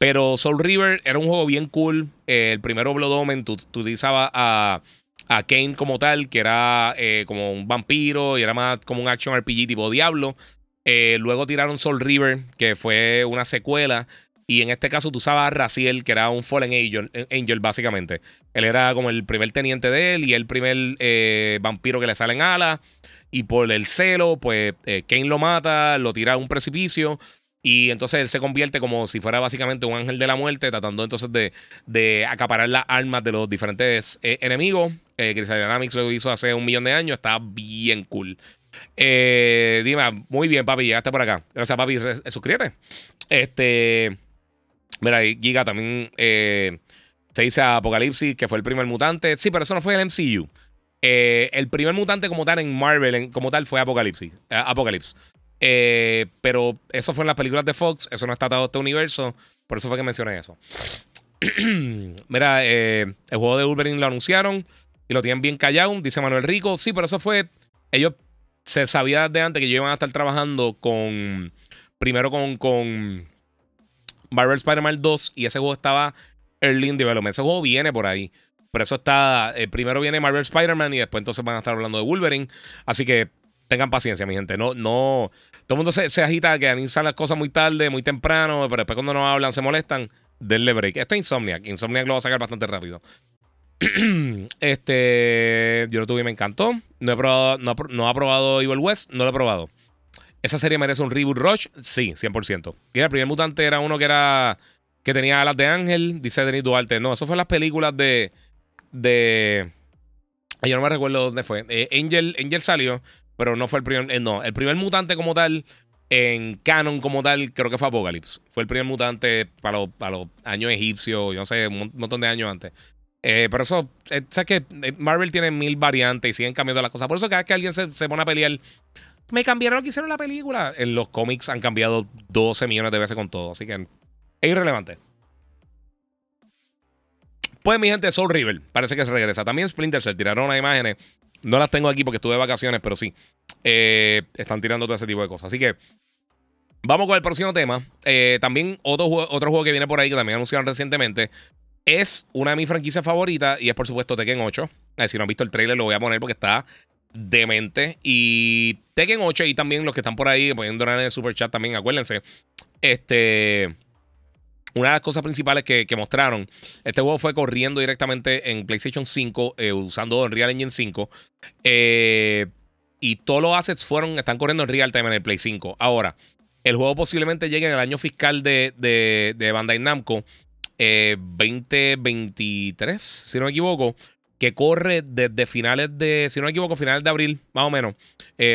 Pero Soul River era un juego bien cool. El primero Blood Omen, tú, utilizabas a, a Kane como tal, que era eh, como un vampiro y era más como un action RPG tipo Diablo. luego tiraron Soul River, que fue una secuela. Y en este caso tú usabas a Raziel, que era un Fallen Angel, Angel, básicamente. Él era como el primer teniente de él y el primer vampiro que le salen alas. Y por el celo, pues eh, Kane lo mata, lo tira a un precipicio. Y entonces él se convierte como si fuera básicamente un ángel de la muerte, tratando entonces de, de acaparar las armas de los diferentes eh, enemigos. Eh, Crystal Dynamics lo hizo hace un millón de años, está bien cool. Eh, dime, muy bien, papi, llegaste por acá. Gracias, papi, suscríbete. Este, mira, Giga también se dice Apocalipsis, que fue el primer mutante. Sí, pero eso no fue el MCU. Eh, el primer mutante como tal en Marvel, como tal, fue Apocalipsis. Eh, Apocalypse. Eh, pero eso fue en las películas de Fox. Eso no está atado a este universo. Por eso fue que mencioné eso. Mira, el juego de Wolverine lo anunciaron y lo tienen bien callado. Dice Manuel Rico. Sí, pero eso fue. Ellos se sabía de antes que ellos iban a estar trabajando con. Primero con, con Marvel Spider-Man 2 y ese juego estaba early in development. Ese juego viene por ahí. Pero eso está. Eh, primero viene Marvel Spider-Man y después entonces van a estar hablando de Wolverine. Así que tengan paciencia, mi gente. No, no. Todo el mundo se, agita que anuncian las cosas muy tarde, muy temprano, pero después cuando no hablan se molestan. Denle break. Esto es Insomniac. Insomniac lo va a sacar bastante rápido. este. Yo lo tuve y me encantó. No he probado. No, ha probado Evil West. No lo he probado. ¿Esa serie merece un reboot rush? Sí, 100%. Y el primer mutante era uno que era. que tenía alas de ángel. Dice Denis Duarte. No, eso fue las películas de de. Yo no me recuerdo dónde fue. Eh, Angel, Angel salió, pero no fue el primer. Eh, no, el primer mutante como tal, en canon como tal, creo que fue Apocalypse. Fue el primer mutante para los, para los años egipcios, yo no sé, un montón de años antes. Eh, pero eso, sabes que Marvel tiene mil variantes y siguen cambiando las cosas. Por eso cada vez que alguien se, se pone a pelear, me cambiaron lo que hicieron en la película. En los cómics han cambiado 12 millones de veces con todo, así que es irrelevante. Pues mi gente, Soul River, parece que se regresa. También Splinter Cell, tiraron unas imágenes. No las tengo aquí porque estuve de vacaciones, pero sí. Eh, están tirando todo ese tipo de cosas. Así que vamos con el próximo tema. Eh, también otro, otro juego que viene por ahí que también anunciaron recientemente. Es una de mis franquicias favoritas y es por supuesto Tekken 8. Eh, si no han visto el trailer lo voy a poner porque está demente. Y Tekken 8 y también los que están por ahí pueden donar en el super chat también, acuérdense. Este una de las cosas principales que, mostraron, este juego fue corriendo directamente en PlayStation 5 eh, usando Unreal Engine 5. Eh, y todos los assets fueron, están corriendo en real time en el Play 5. Ahora, el juego posiblemente llegue en el año fiscal de, de, Bandai Namco 2023, eh, si no me equivoco, que corre desde finales de, si no me equivoco, finales de abril, más o menos,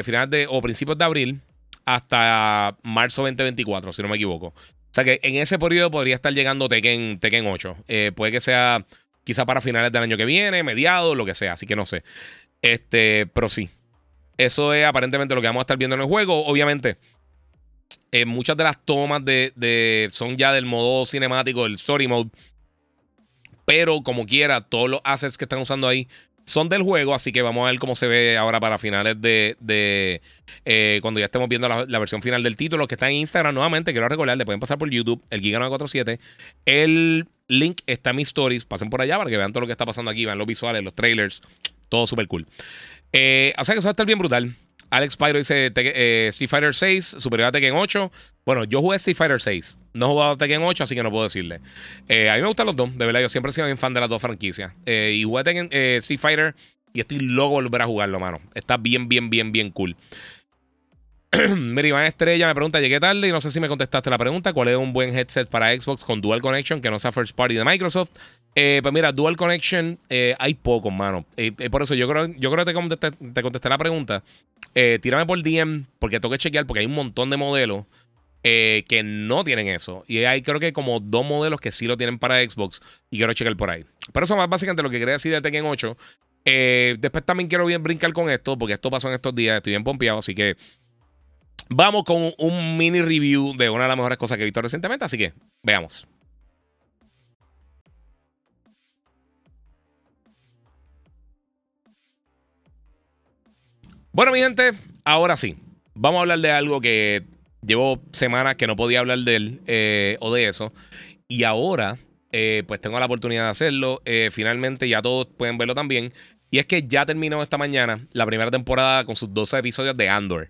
finales de, o principios de abril hasta marzo 2024, si no me equivoco. O sea que en ese periodo podría estar llegando Tekken, Tekken 8. Eh, puede que sea quizá para finales del año que viene, mediados, lo que sea. Así que no sé. Este, pero sí. Eso es aparentemente lo que vamos a estar viendo en el juego. Obviamente, eh, muchas de las tomas de, son ya del modo cinemático, del story mode. Pero como quiera, todos los assets que están usando ahí son del juego, así que vamos a ver cómo se ve ahora para finales de, de eh, cuando ya estemos viendo la, versión final del título, que está en Instagram nuevamente, quiero recordarle, pueden pasar por YouTube, el Giga947, el link está en mis stories, pasen por allá para que vean todo lo que está pasando aquí, vean los visuales, los trailers, todo súper cool. Eh, o sea que eso va a estar bien brutal. Alex Pyro dice eh, Street Fighter 6, superior a Tekken 8. Bueno, yo jugué Street Fighter 6. No he jugado Tekken 8, así que no puedo decirle. Eh, a mí me gustan los dos, de verdad. Yo siempre he sido bien fan de las dos franquicias. Eh, y jugué Tekken, Street Fighter y estoy loco volver a jugarlo, mano. Está bien, bien, bien, bien cool. Mira, Iván Estrella me pregunta, llegué tarde y no sé si me contestaste la pregunta, ¿cuál es un buen headset para Xbox con Dual Connection que no sea First Party de Microsoft? Eh, pues mira, Dual Connection eh, hay poco, mano. Eh, por eso yo creo, yo creo que te contesté, la pregunta. Tírame por DM porque tengo que chequear porque hay un montón de modelos que no tienen eso. Y hay creo que como dos modelos que sí lo tienen para Xbox y quiero chequear por ahí. Pero eso más básicamente lo que quería decir de Tekken 8. después también quiero bien brincar con esto porque esto pasó en estos días. Estoy bien pompeado, así que Vamos con un mini review de una de las mejores cosas que he visto recientemente, así que veamos. Bueno, mi gente, ahora sí. Vamos a hablar de algo que llevo semanas que no podía hablar de él eh, o de eso. Y ahora, eh, pues tengo la oportunidad de hacerlo. Eh, finalmente, ya todos pueden verlo también. Y es que ya terminó esta mañana la primera temporada con sus 12 episodios de Andor.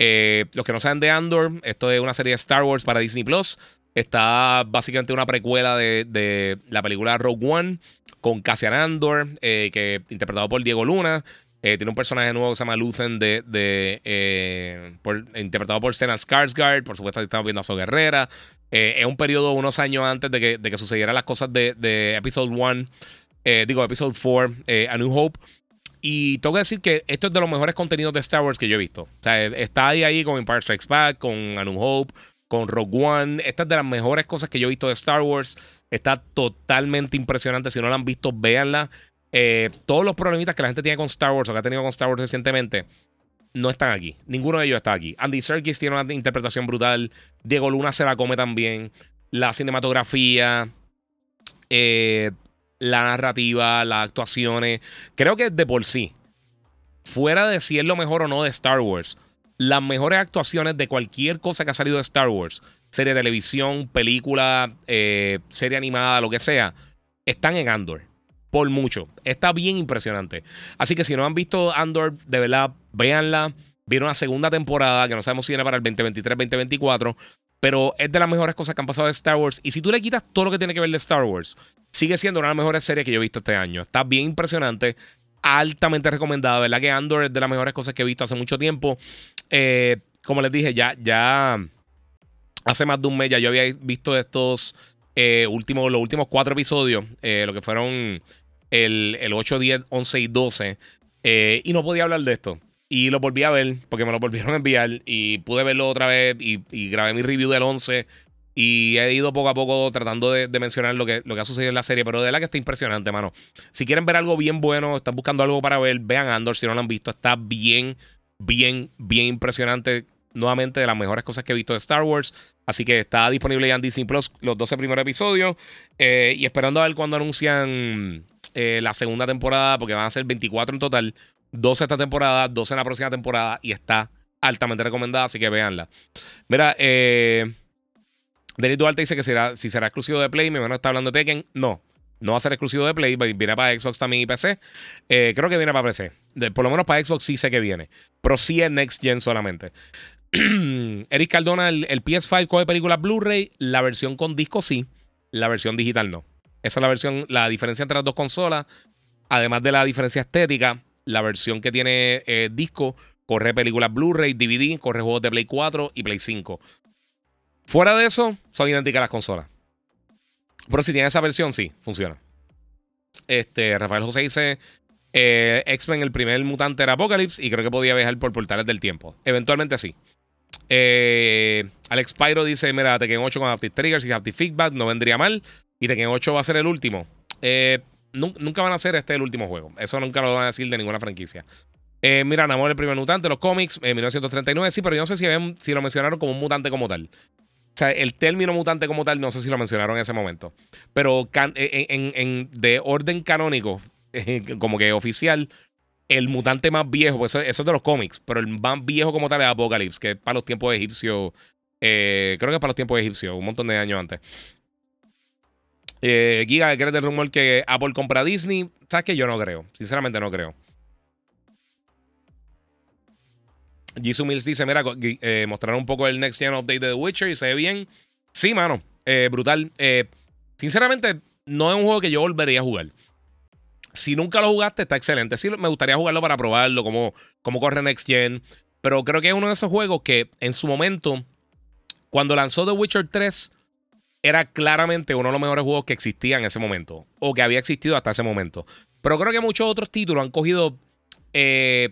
los que no saben de Andor, esto es una serie de Star Wars para Disney Plus. Está básicamente una precuela de, la película Rogue One con Cassian Andor, que interpretado por Diego Luna. Eh, tiene un personaje nuevo que se llama Luthen, de, eh, interpretado por Stellan Skarsgård. Por supuesto, estamos viendo a So Guerrera. Eh, es un periodo unos años antes de que, de sucedieran las cosas de, de Episode 1, digo, Episode 4, A New Hope. Y tengo que decir que esto es de los mejores contenidos de Star Wars que yo he visto. O sea, está ahí, ahí con Empire Strikes Back, con A New Hope, con Rogue One. Esta es de las mejores cosas que yo he visto de Star Wars. Está totalmente impresionante. Si no la han visto, véanla. Eh, todos los problemitas que la gente tiene con Star Wars o que ha tenido con Star Wars recientemente no están aquí. Ninguno de ellos está aquí. Andy Serkis tiene una interpretación brutal. Diego Luna se la come también. La cinematografía, eh, la narrativa, las actuaciones. Creo que de por sí, fuera de si es lo mejor o no de Star Wars, las mejores actuaciones de cualquier cosa que ha salido de Star Wars, serie de televisión, película, eh, serie animada, lo que sea, están en Andor por mucho. Está bien impresionante. Así que si no han visto Andor, de verdad, véanla. Vieron la segunda temporada, que no sabemos si viene para el 2023-2024, pero es de las mejores cosas que han pasado de Star Wars. Y si tú le quitas todo lo que tiene que ver de Star Wars, sigue siendo una de las mejores series que yo he visto este año. Está bien impresionante, altamente recomendada. ¿Verdad que Andor es de las mejores cosas que he visto hace mucho tiempo? Eh, como les dije, ya, ya hace más de un mes ya yo había visto estos eh, últimos, los últimos cuatro episodios, eh, lo que fueron el, el 8, 10, 11 y 12. Eh, y no podía hablar de esto. Y lo volví a ver porque me lo volvieron a enviar y pude verlo otra vez y, grabé mi review del 11. Y he ido poco a poco tratando de, mencionar lo que, lo que ha sucedido en la serie, pero de la que está impresionante, mano. Si quieren ver algo bien bueno, están buscando algo para ver, vean Andor si no lo han visto. Está bien, bien, bien impresionante. Nuevamente de las mejores cosas que he visto de Star Wars. Así que está disponible ya en Disney Plus los 12 primeros episodios. Eh, y esperando a ver cuando anuncian eh, la segunda temporada, porque van a ser 24 en total, 12 esta temporada, 12 en la próxima temporada y está altamente recomendada, así que véanla. Mira, eh, Denis Duarte dice que será, si será exclusivo de Play, mi hermano está hablando de Tekken. No, no va a ser exclusivo de Play, viene para Xbox también y PC. Eh, creo que viene para PC. por lo menos para Xbox sí sé que viene. Pero sí es Next Gen solamente. Eric Cardona, el, el PS5 coge películas Blu-ray, la versión con disco sí, la versión digital no. Esa es la versión, la diferencia entre las dos consolas. Además de la diferencia estética, la versión que tiene eh, disco corre películas Blu-ray, DVD, corre juegos de Play 4 y Play 5. Fuera de eso, son idénticas las consolas. Pero si tiene esa versión, sí, funciona. Este, Rafael José dice: eh, X-Men, el primer mutante era Apocalypse y creo que podía viajar por portales del tiempo. Eventualmente sí. Eh, Alex Pyro dice: Mira, te quedan 8 con Haptic Triggers y Haptic Feedback, no vendría mal y Tekken 8 va a ser el último. Eh, nunca van a ser este el último juego. Eso nunca lo van a decir de ninguna franquicia. Eh, mira, Namor, el primer mutante, los cómics, en 1939, sí, pero yo no sé si, si lo mencionaron como un mutante como tal. O sea, el término mutante como tal, no sé si lo mencionaron en ese momento. Pero en, de orden canónico, como que oficial, el mutante más viejo, pues eso, es de los cómics, pero el más viejo como tal es Apocalypse, que es para los tiempos egipcios. Eh, creo que es para los tiempos egipcios, un montón de años antes. Eh, Giga, ¿crees del rumor que Apple compra Disney? ¿Sabes que Yo no creo. Sinceramente no creo. Jisoo Mills dice: Mira, eh, un poco el Next Gen Update de The Witcher y se ve bien. Sí, mano. Eh, brutal. Eh, sinceramente, no es un juego que yo volvería a jugar. Si nunca lo jugaste, está excelente. Sí, me gustaría jugarlo para probarlo, cómo, cómo corre Next Gen. Pero creo que es uno de esos juegos que en su momento, cuando lanzó The Witcher 3, era claramente uno de los mejores juegos que existía en ese momento, o que había existido hasta ese momento. Pero creo que muchos otros títulos han cogido eh,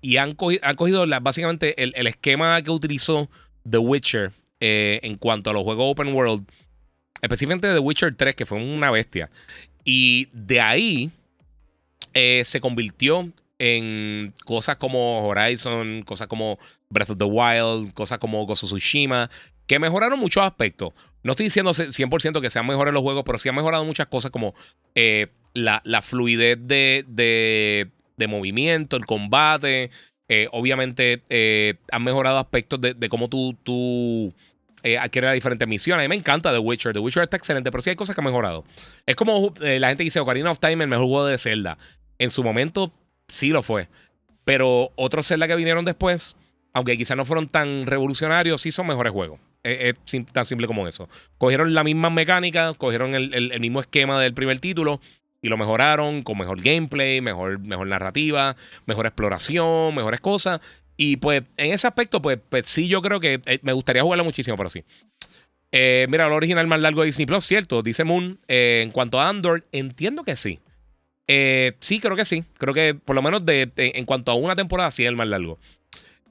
y han, cogido, básicamente el, esquema que utilizó The Witcher eh, en cuanto a los juegos open world, específicamente The Witcher 3, que fue una bestia. Y de ahí eh, se convirtió en cosas como Horizon, cosas como Breath of the Wild, cosas como of Tsushima, que mejoraron muchos aspectos. No estoy diciendo 100% que sean mejores los juegos, pero sí han mejorado muchas cosas como eh, la, fluidez de, movimiento, el combate, obviamente han mejorado aspectos de, cómo tú, tú adquieres las diferentes misiones. A mí me encanta The Witcher. The Witcher está excelente, pero sí hay cosas que han mejorado. Es como la gente dice Ocarina of Time, el mejor juego de Zelda. En su momento sí lo fue. Pero otros Zelda que vinieron después, aunque quizás no fueron tan revolucionarios, sí son mejores juegos. Es, tan simple como eso. Cogieron la misma mecánica, cogieron el, mismo esquema del primer título y lo mejoraron con mejor gameplay, mejor, narrativa, mejor exploración, mejores cosas. Y pues en ese aspecto, pues, pues sí, yo creo que eh, me gustaría jugarlo muchísimo, pero sí. Eh, mira, el original más largo de Disney Plus, cierto, dice Moon. Eh, en cuanto a Andor, entiendo que sí. Sí, creo que sí. Creo que por lo menos en cuanto a una temporada, sí es el más largo.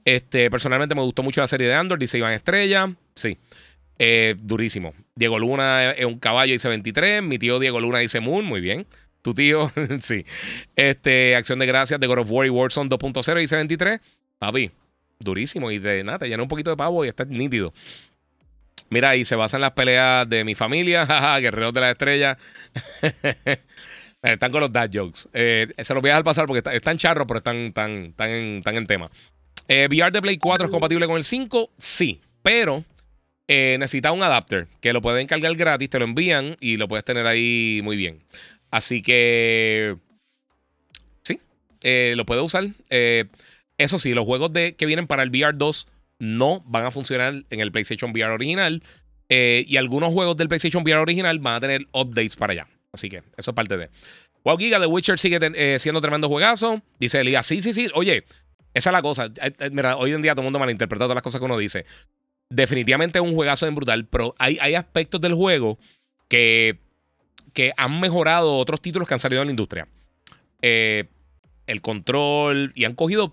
Este, personalmente me gustó mucho la serie de Andor, dice Iván Estrella. Sí. Eh, durísimo. Diego Luna es un caballo, dice 23. Mi tío Diego Luna dice Moon, muy bien. Tu tío, sí. Este, Acción de Gracias de God of War y Warzone 2.0, dice 23. Papi, durísimo. Y de nada, te llena un poquito de pavo y está nítido. Mira, y se basa en las peleas de mi familia, jaja, guerreros de la estrella. están con los dad jokes. Eh, se los voy a dejar pasar porque están charros, pero están, están, están, en, están en tema. Eh, VR de Play 4 es compatible con el 5, sí, pero eh, necesita un adapter que lo pueden cargar gratis, te lo envían y lo puedes tener ahí muy bien. Así que sí, eh, lo puedes usar. eso sí, los juegos de, que vienen para el VR 2 no van a funcionar en el PlayStation VR original. y algunos juegos del PlayStation VR original van a tener updates para allá. Así que eso es parte de. Wow, Giga, The Witcher sigue siendo tremendo juegazo. Dice Elías, sí, sí, sí. Oye, esa es la cosa. Eh, eh, mira, hoy en día todo el mundo malinterpreta todas las cosas que uno dice. Definitivamente es un juegazo en brutal, pero hay, hay aspectos del juego que, que han mejorado otros títulos que han salido en la industria. Eh, el control y han cogido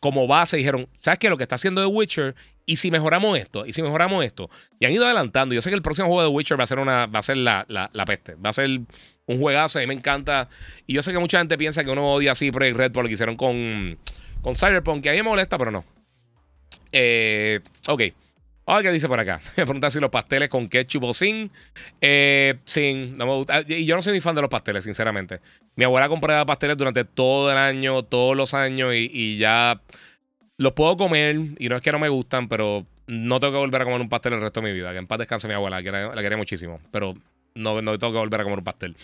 como base, dijeron, ¿sabes qué? Lo que está haciendo The Witcher, y si mejoramos esto, y si mejoramos esto, y han ido adelantando. Yo sé que el próximo juego de Witcher va a ser, una, va a ser la, la, peste, va a ser un juegazo, a mí me encanta. Y yo sé que mucha gente piensa que uno odia así Project Red por lo que hicieron con con Cyberpunk, que a mí me molesta, pero no. Eh, ok. Ahora, ¿qué dice por acá? Me pregunta si los pasteles con ketchup o sin. Eh, sin, no me gusta. Y yo no soy ni fan de los pasteles, sinceramente. Mi abuela compraba pasteles durante todo el año, todos los años, y, ya los puedo comer. Y no es que no me gustan, pero no tengo que volver a comer un pastel el resto de mi vida. Que en paz descanse mi abuela, la quería muchísimo. Pero no, no tengo que volver a comer un pastel.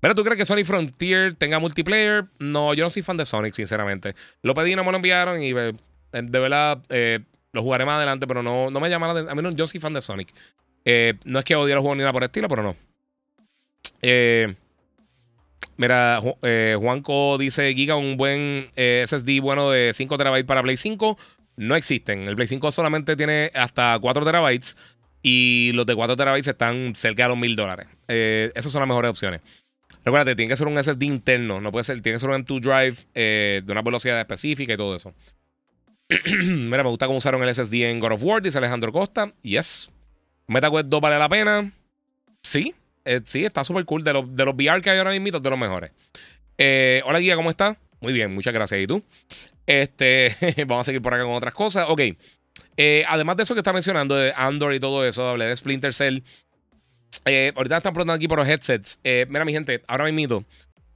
Pero ¿tú crees que Sonic Frontier tenga multiplayer? No, yo no soy fan de Sonic, sinceramente. Lo pedí, no me lo enviaron y eh, de verdad eh, lo jugaré más adelante, pero no, no me llama la A mí no, yo soy fan de Sonic. Eh, no es que odie los juegos ni nada por el estilo, pero no. Mira, Juanco dice: Giga, un buen SSD bueno de 5 TB para Play 5. No existen. El Play 5 solamente tiene hasta 4 TB y los de 4 terabytes están cerca de los 1000 dólares. Eh, esas son las mejores opciones. Recuerda, tiene que ser un SSD interno, no puede ser, tiene que ser un M2 Drive eh, de una velocidad específica y todo eso. Mira, me gusta cómo usaron el SSD en God of War, dice Alejandro Costa. Yes. MetaQuest 2 vale la pena. Sí, eh, sí, está súper cool. De, los, de los VR que hay ahora mismo, de los mejores. hola, guía, ¿cómo estás? Muy bien, muchas gracias. ¿Y tú? Este, vamos a seguir por acá con otras cosas. Ok. Eh, además de eso que está mencionando, de Android y todo eso, hablé de Splinter Cell. Eh, ahorita están preguntando aquí por los headsets. Eh, mira, mi gente, ahora mismo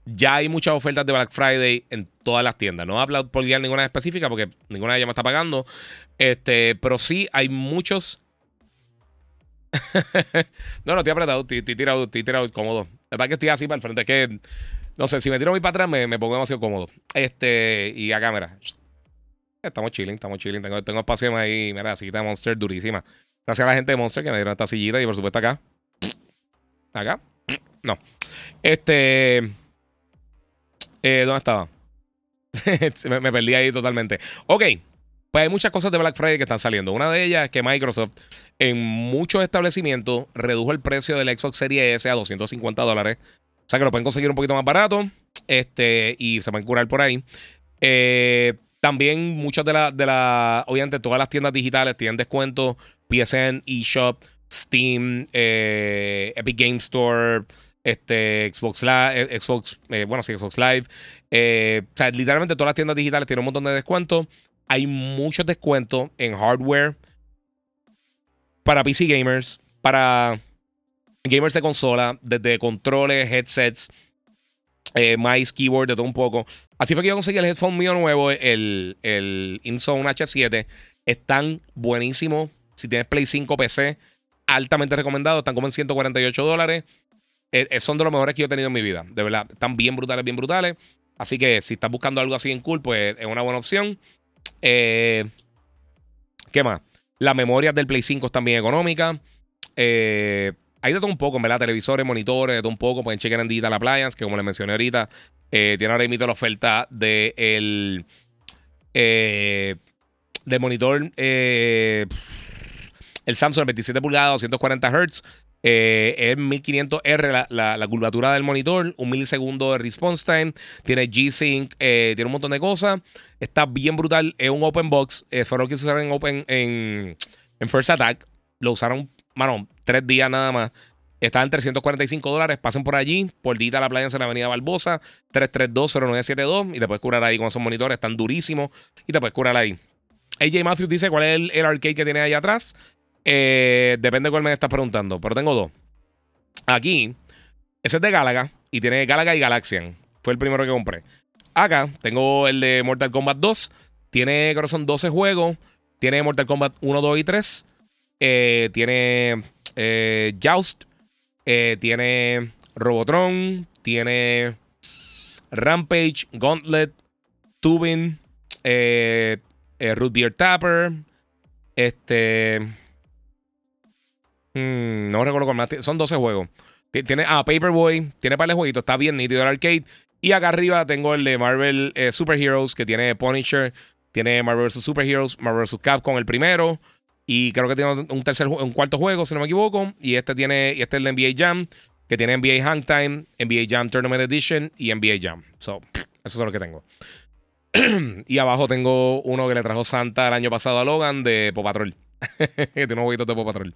ya hay muchas ofertas de Black Friday en todas las tiendas. No hablo por guiar ninguna específica porque ninguna de ellas me está pagando. Este, pero sí hay muchos. no, no, estoy apretado, estoy, tirado, estoy tirado cómodo. La verdad que estoy así para el frente. Es que, no sé, si me tiro muy para atrás me, me pongo demasiado cómodo. Este, y a cámara. Estamos chilling, estamos chilling. Tengo, tengo espacio ahí. Mira, sillita de Monster durísima. Gracias a la gente de Monster que me dieron esta sillita y por supuesto acá. Acá. No. Este. Eh, ¿Dónde estaba? me, perdí ahí totalmente. Ok. Pues hay muchas cosas de Black Friday que están saliendo. Una de ellas es que Microsoft en muchos establecimientos redujo el precio del Xbox Series S a 250 dólares. O sea que lo pueden conseguir un poquito más barato. Este, y se pueden curar por ahí. Eh, también muchas de las, de la, obviamente todas las tiendas digitales tienen descuentos, PSN, eShop, Steam, eh, Epic Game Store, este, Xbox Live, eh, Xbox, bueno, sí, Xbox Live. o sea, literalmente todas las tiendas digitales tienen un montón de descuentos. Hay muchos descuentos en hardware para PC gamers, para gamers de consola, desde controles, headsets, eh, mice, keyboard, de todo un poco. Así fue que yo conseguí el headphone mío nuevo, el, el InZone H7. Están buenísimos. Si tienes Play 5 PC, altamente recomendado. Están como en 148 dólares. Eh, eh, son de los mejores que yo he tenido en mi vida. De verdad, están bien brutales, bien brutales. Así que si estás buscando algo así en cool, pues es una buena opción. ¿Qué más? Las memorias del Play 5 están bien económicas. Eh, hay de todo un poco, ¿verdad? Televisores, monitores, de todo un poco. Pueden chequear en Digital Appliance, que como les mencioné ahorita, eh, tiene ahora mismo la oferta de eh, del monitor, eh, el Samsung 27 pulgadas, 240 Hz. Es 1500R la, curvatura del monitor, un milisegundo de response time, tiene G-Sync, tiene un montón de cosas. Está bien brutal, es un open box. fueron que se usaron en Open en, en First Attack. Lo usaron mano, tres días nada más. Está en 345 dólares. Pasen por allí, por Dita La Playa en la Avenida Barbosa, 332-0972. Y te puedes curar ahí con esos monitores, están durísimos. Y te puedes curar ahí. AJ Matthews dice cuál es el, arcade que tiene ahí atrás. Eh, depende de cuál me estás preguntando, pero tengo dos. Aquí, ese es de Galaga y tiene Galaga y Galaxian. Fue el primero que compré. Acá tengo el de Mortal Kombat 2. Tiene, creo son 12 juegos. Tiene Mortal Kombat 1, 2 y 3. Eh, tiene eh, Joust. Eh, tiene Robotron. Tiene Rampage, Gauntlet, Tubin, Root Tapper. Este. Hmm, no recuerdo cómo más. Son 12 juegos. Tiene. Ah, Paperboy. Tiene para el jueguito. Está bien nítido el arcade. Y acá arriba tengo el de Marvel Superheroes. Que tiene Punisher. Tiene Marvel vs. Superheroes. Marvel vs. Capcom el primero. Y creo que tiene un tercer un cuarto juego, si no me equivoco. Y este tiene, y este es el NBA Jam, que tiene NBA Hangtime, NBA Jam Tournament Edition y NBA Jam. So, eso es lo que tengo. y abajo tengo uno que le trajo Santa el año pasado a Logan de Pop Patrol. tiene unos jueguitos de Pop Patrol.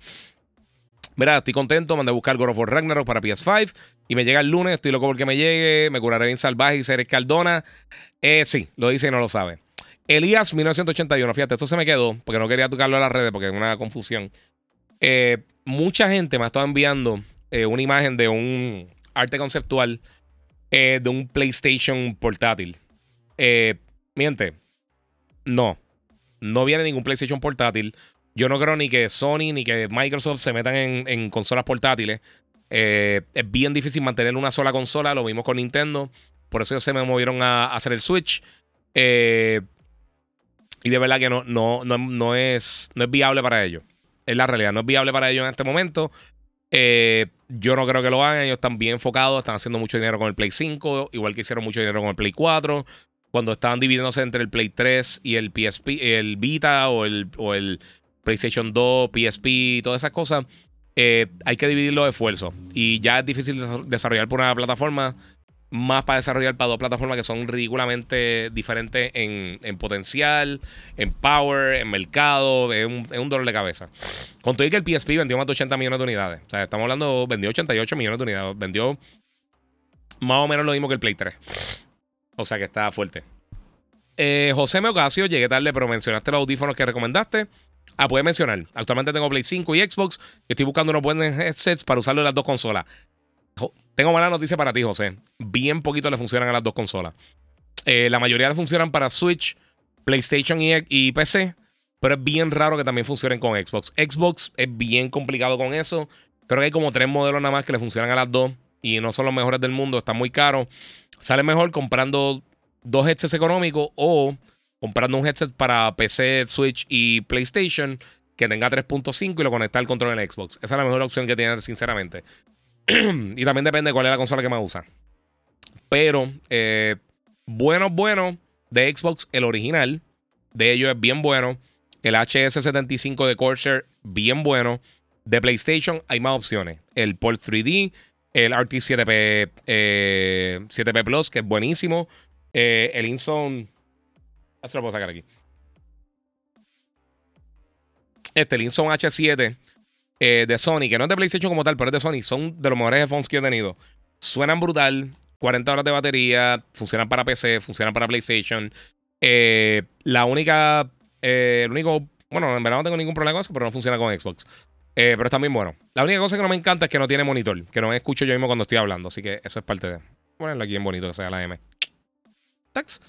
Mira, estoy contento. Mandé a buscar God of War Ragnarok para PS5. Y me llega el lunes. Estoy loco porque me llegue. Me curaré bien salvaje y seré Cardona. Eh, sí, lo dice y no lo sabe. Elías 1981, fíjate, esto se me quedó porque no quería tocarlo a las redes porque es una confusión. Eh, mucha gente me ha estado enviando eh, una imagen de un arte conceptual eh, de un PlayStation portátil. miente, no, no viene ningún PlayStation portátil. Yo no creo ni que Sony ni que Microsoft se metan en, consolas portátiles. es bien difícil mantener una sola consola, lo mismo con Nintendo. Por eso se me movieron a, hacer el Switch. Eh, y de verdad que no, no, no, es, no es viable para ellos. Es la realidad, no es viable para ellos en este momento. Eh, yo no creo que lo hagan. Ellos están bien enfocados, están haciendo mucho dinero con el Play 5, igual que hicieron mucho dinero con el Play 4. Cuando estaban dividiéndose entre el Play 3 y el PSP, el Vita o el PlayStation 2, PSP, todas esas cosas, eh, hay que dividir los esfuerzos. Y ya es difícil desarrollar por una plataforma más para desarrollar para dos plataformas que son ridículamente diferentes en, potencial, en power, en mercado. Es un, dolor de cabeza. Con todo y que el PSP vendió más de 80 millones de unidades. O sea, estamos hablando, vendió 88 millones de unidades. Vendió más o menos lo mismo que el Play 3. O sea que está fuerte. Eh, José Meocasio, llegué tarde, pero mencionaste los audífonos que recomendaste. Ah, puedes mencionar. Actualmente tengo Play 5 y Xbox. estoy buscando unos buenos headsets para usarlo en las dos consolas. Tengo mala noticia para ti, José. Bien poquito le funcionan a las dos consolas. Eh, la mayoría le funcionan para Switch, PlayStation y, PC, pero es bien raro que también funcionen con Xbox. Xbox es bien complicado con eso. Creo que hay como tres modelos nada más que le funcionan a las dos y no son los mejores del mundo, están muy caros. Sale mejor comprando dos headsets económicos o comprando un headset para PC, Switch y PlayStation que tenga 3.5 y lo conecta al control en Xbox. Esa es la mejor opción que tiene, sinceramente. y también depende de cuál es la consola que más usa. Pero, eh, bueno, bueno, de Xbox, el original de ellos es bien bueno. El HS75 de Corsair, bien bueno. De PlayStation hay más opciones. El Port 3D, el RT7P, 7P Plus, que es buenísimo. Eh, el Inson. Así lo puedo sacar aquí. Este, el Inson H7 eh, de Sony, que no es de PlayStation como tal, pero es de Sony, son de los mejores headphones que he tenido. Suenan brutal, 40 horas de batería, funcionan para PC, funcionan para PlayStation. Eh, la única, eh, el único, bueno, en verdad no tengo ningún problema con eso, pero no funciona con Xbox. pero está bien bueno. La única cosa que no me encanta es que no tiene monitor, que no me escucho yo mismo cuando estoy hablando, así que eso es parte de. ponerlo aquí en bonito que sea la M. Tax.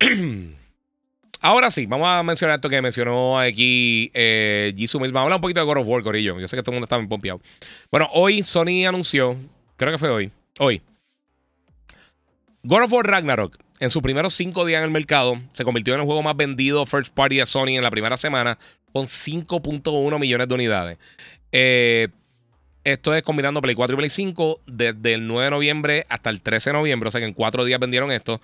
Ahora sí, vamos a mencionar esto que mencionó aquí eh, Jisoo Mills. Vamos a hablar un poquito de God of War, Corillo. Yo sé que todo el mundo está bien pompeado. Bueno, hoy Sony anunció, creo que fue hoy, hoy. God of War Ragnarok, en sus primeros cinco días en el mercado, se convirtió en el juego más vendido first party de Sony en la primera semana, con 5.1 millones de unidades. Eh, esto es combinando Play 4 y Play 5 desde el 9 de noviembre hasta el 13 de noviembre. O sea que en cuatro días vendieron esto.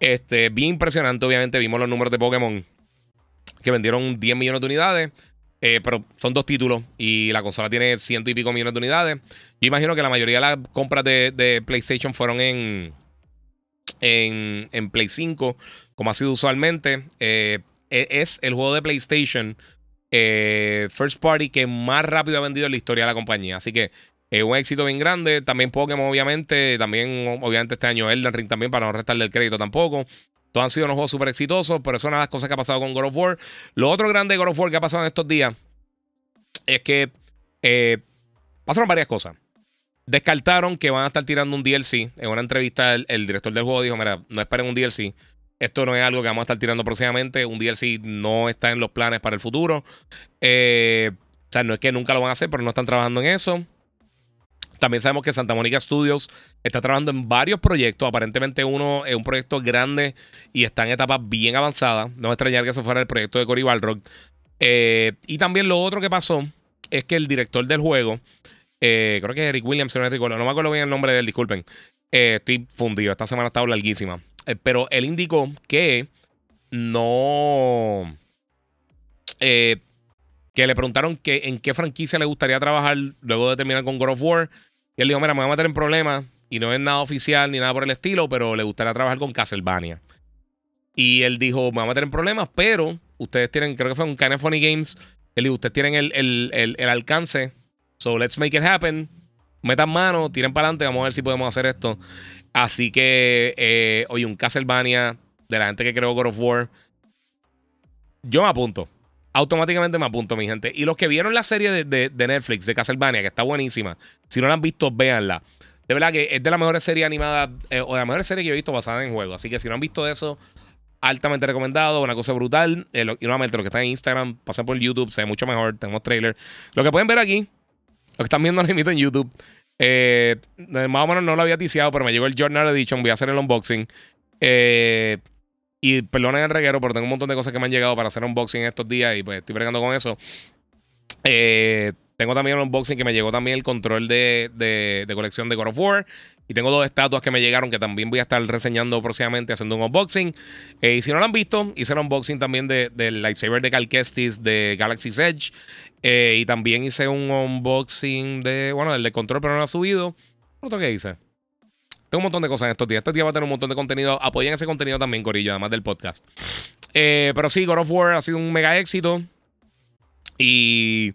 Este, bien impresionante, obviamente. Vimos los números de Pokémon que vendieron 10 millones de unidades. Eh, pero son dos títulos y la consola tiene ciento y pico millones de unidades. Yo imagino que la mayoría de las compras de, PlayStation fueron en, en, Play 5, como ha sido usualmente. Eh, e, es el juego de PlayStation eh, first party que más rápido ha vendido en la historia de la compañía. Así que es un éxito bien grande. También Pokémon, obviamente. También, obviamente, este año Elden Ring también, para no restarle el crédito tampoco. Todos han sido unos juegos súper exitosos, pero eso es las cosas que ha pasado con God of War. Lo otro grande de God of War que ha pasado en estos días es que eh, pasaron varias cosas. Descartaron que van a estar tirando un DLC. En una entrevista, el director del juego dijo: Mira, no esperen un DLC. Esto no es algo que vamos a estar tirando próximamente. Un DLC no está en los planes para el futuro. Eh, o sea, no es que nunca lo van a hacer, pero no están trabajando en eso. También sabemos que Santa Mónica Studios está trabajando en varios proyectos. Aparentemente uno es un proyecto grande y está en etapas bien avanzadas. No me extrañar que eso fuera el proyecto de Cory Balrog. Eh, y también lo otro que pasó es que el director del juego, eh, creo que es Eric Williams, no, me acuerdo bien el nombre de él, disculpen. estoy fundido. Esta semana está larguísima. Eh, pero él indicó que no. Eh, que le preguntaron que en qué franquicia le gustaría trabajar luego de terminar con God of War. Y él dijo: Mira, me voy a meter en problemas. Y no es nada oficial ni nada por el estilo, pero le gustaría trabajar con Castlevania. Y él dijo: Me voy a meter en problemas, pero ustedes tienen, creo que fue un Kind Funny Games. Él dijo: Ustedes tienen el, el, el alcance. So let's make it happen. Metan mano, tiren para adelante, vamos a ver si podemos hacer esto. Así que, eh, oye, un Castlevania de la gente que creó God of War. Yo me apunto. Automáticamente me apunto, mi gente. Y los que vieron la serie de, Netflix de Castlevania, que está buenísima, si no la han visto, véanla. De verdad que es de las mejores series animadas, eh, o de las mejores series que he visto basadas en juegos. Así que si no han visto eso, altamente recomendado, una cosa brutal. Eh, y nuevamente, lo que está en Instagram, pasen por YouTube, se ve mucho mejor, tenemos trailer. Lo que pueden ver aquí, lo que están viendo lo invito en YouTube, eh, más o menos no lo había ticiado, pero me llegó el Journal Edition. Voy a hacer el unboxing. Eh, y perdonen el reguero, pero tengo un montón de cosas que me han llegado para hacer unboxing estos días y pues estoy bregando con eso. Eh, tengo también un unboxing que me llegó también el control de, de, colección de God of War. Y tengo dos estatuas que me llegaron que también voy a estar reseñando próximamente haciendo un unboxing. y si no lo han visto, hice el unboxing también del lightsaber de Cal Kestis de Galaxy's Edge. Eh, y también hice un unboxing de, bueno, del de control, pero no lo ha subido. ¿Otro que hice? Tengo un montón de cosas en estos días. Este día va a tener un montón de contenido. Apoyen ese contenido también, Corillo, además del podcast. Eh, pero sí, God of War ha sido un mega éxito. Y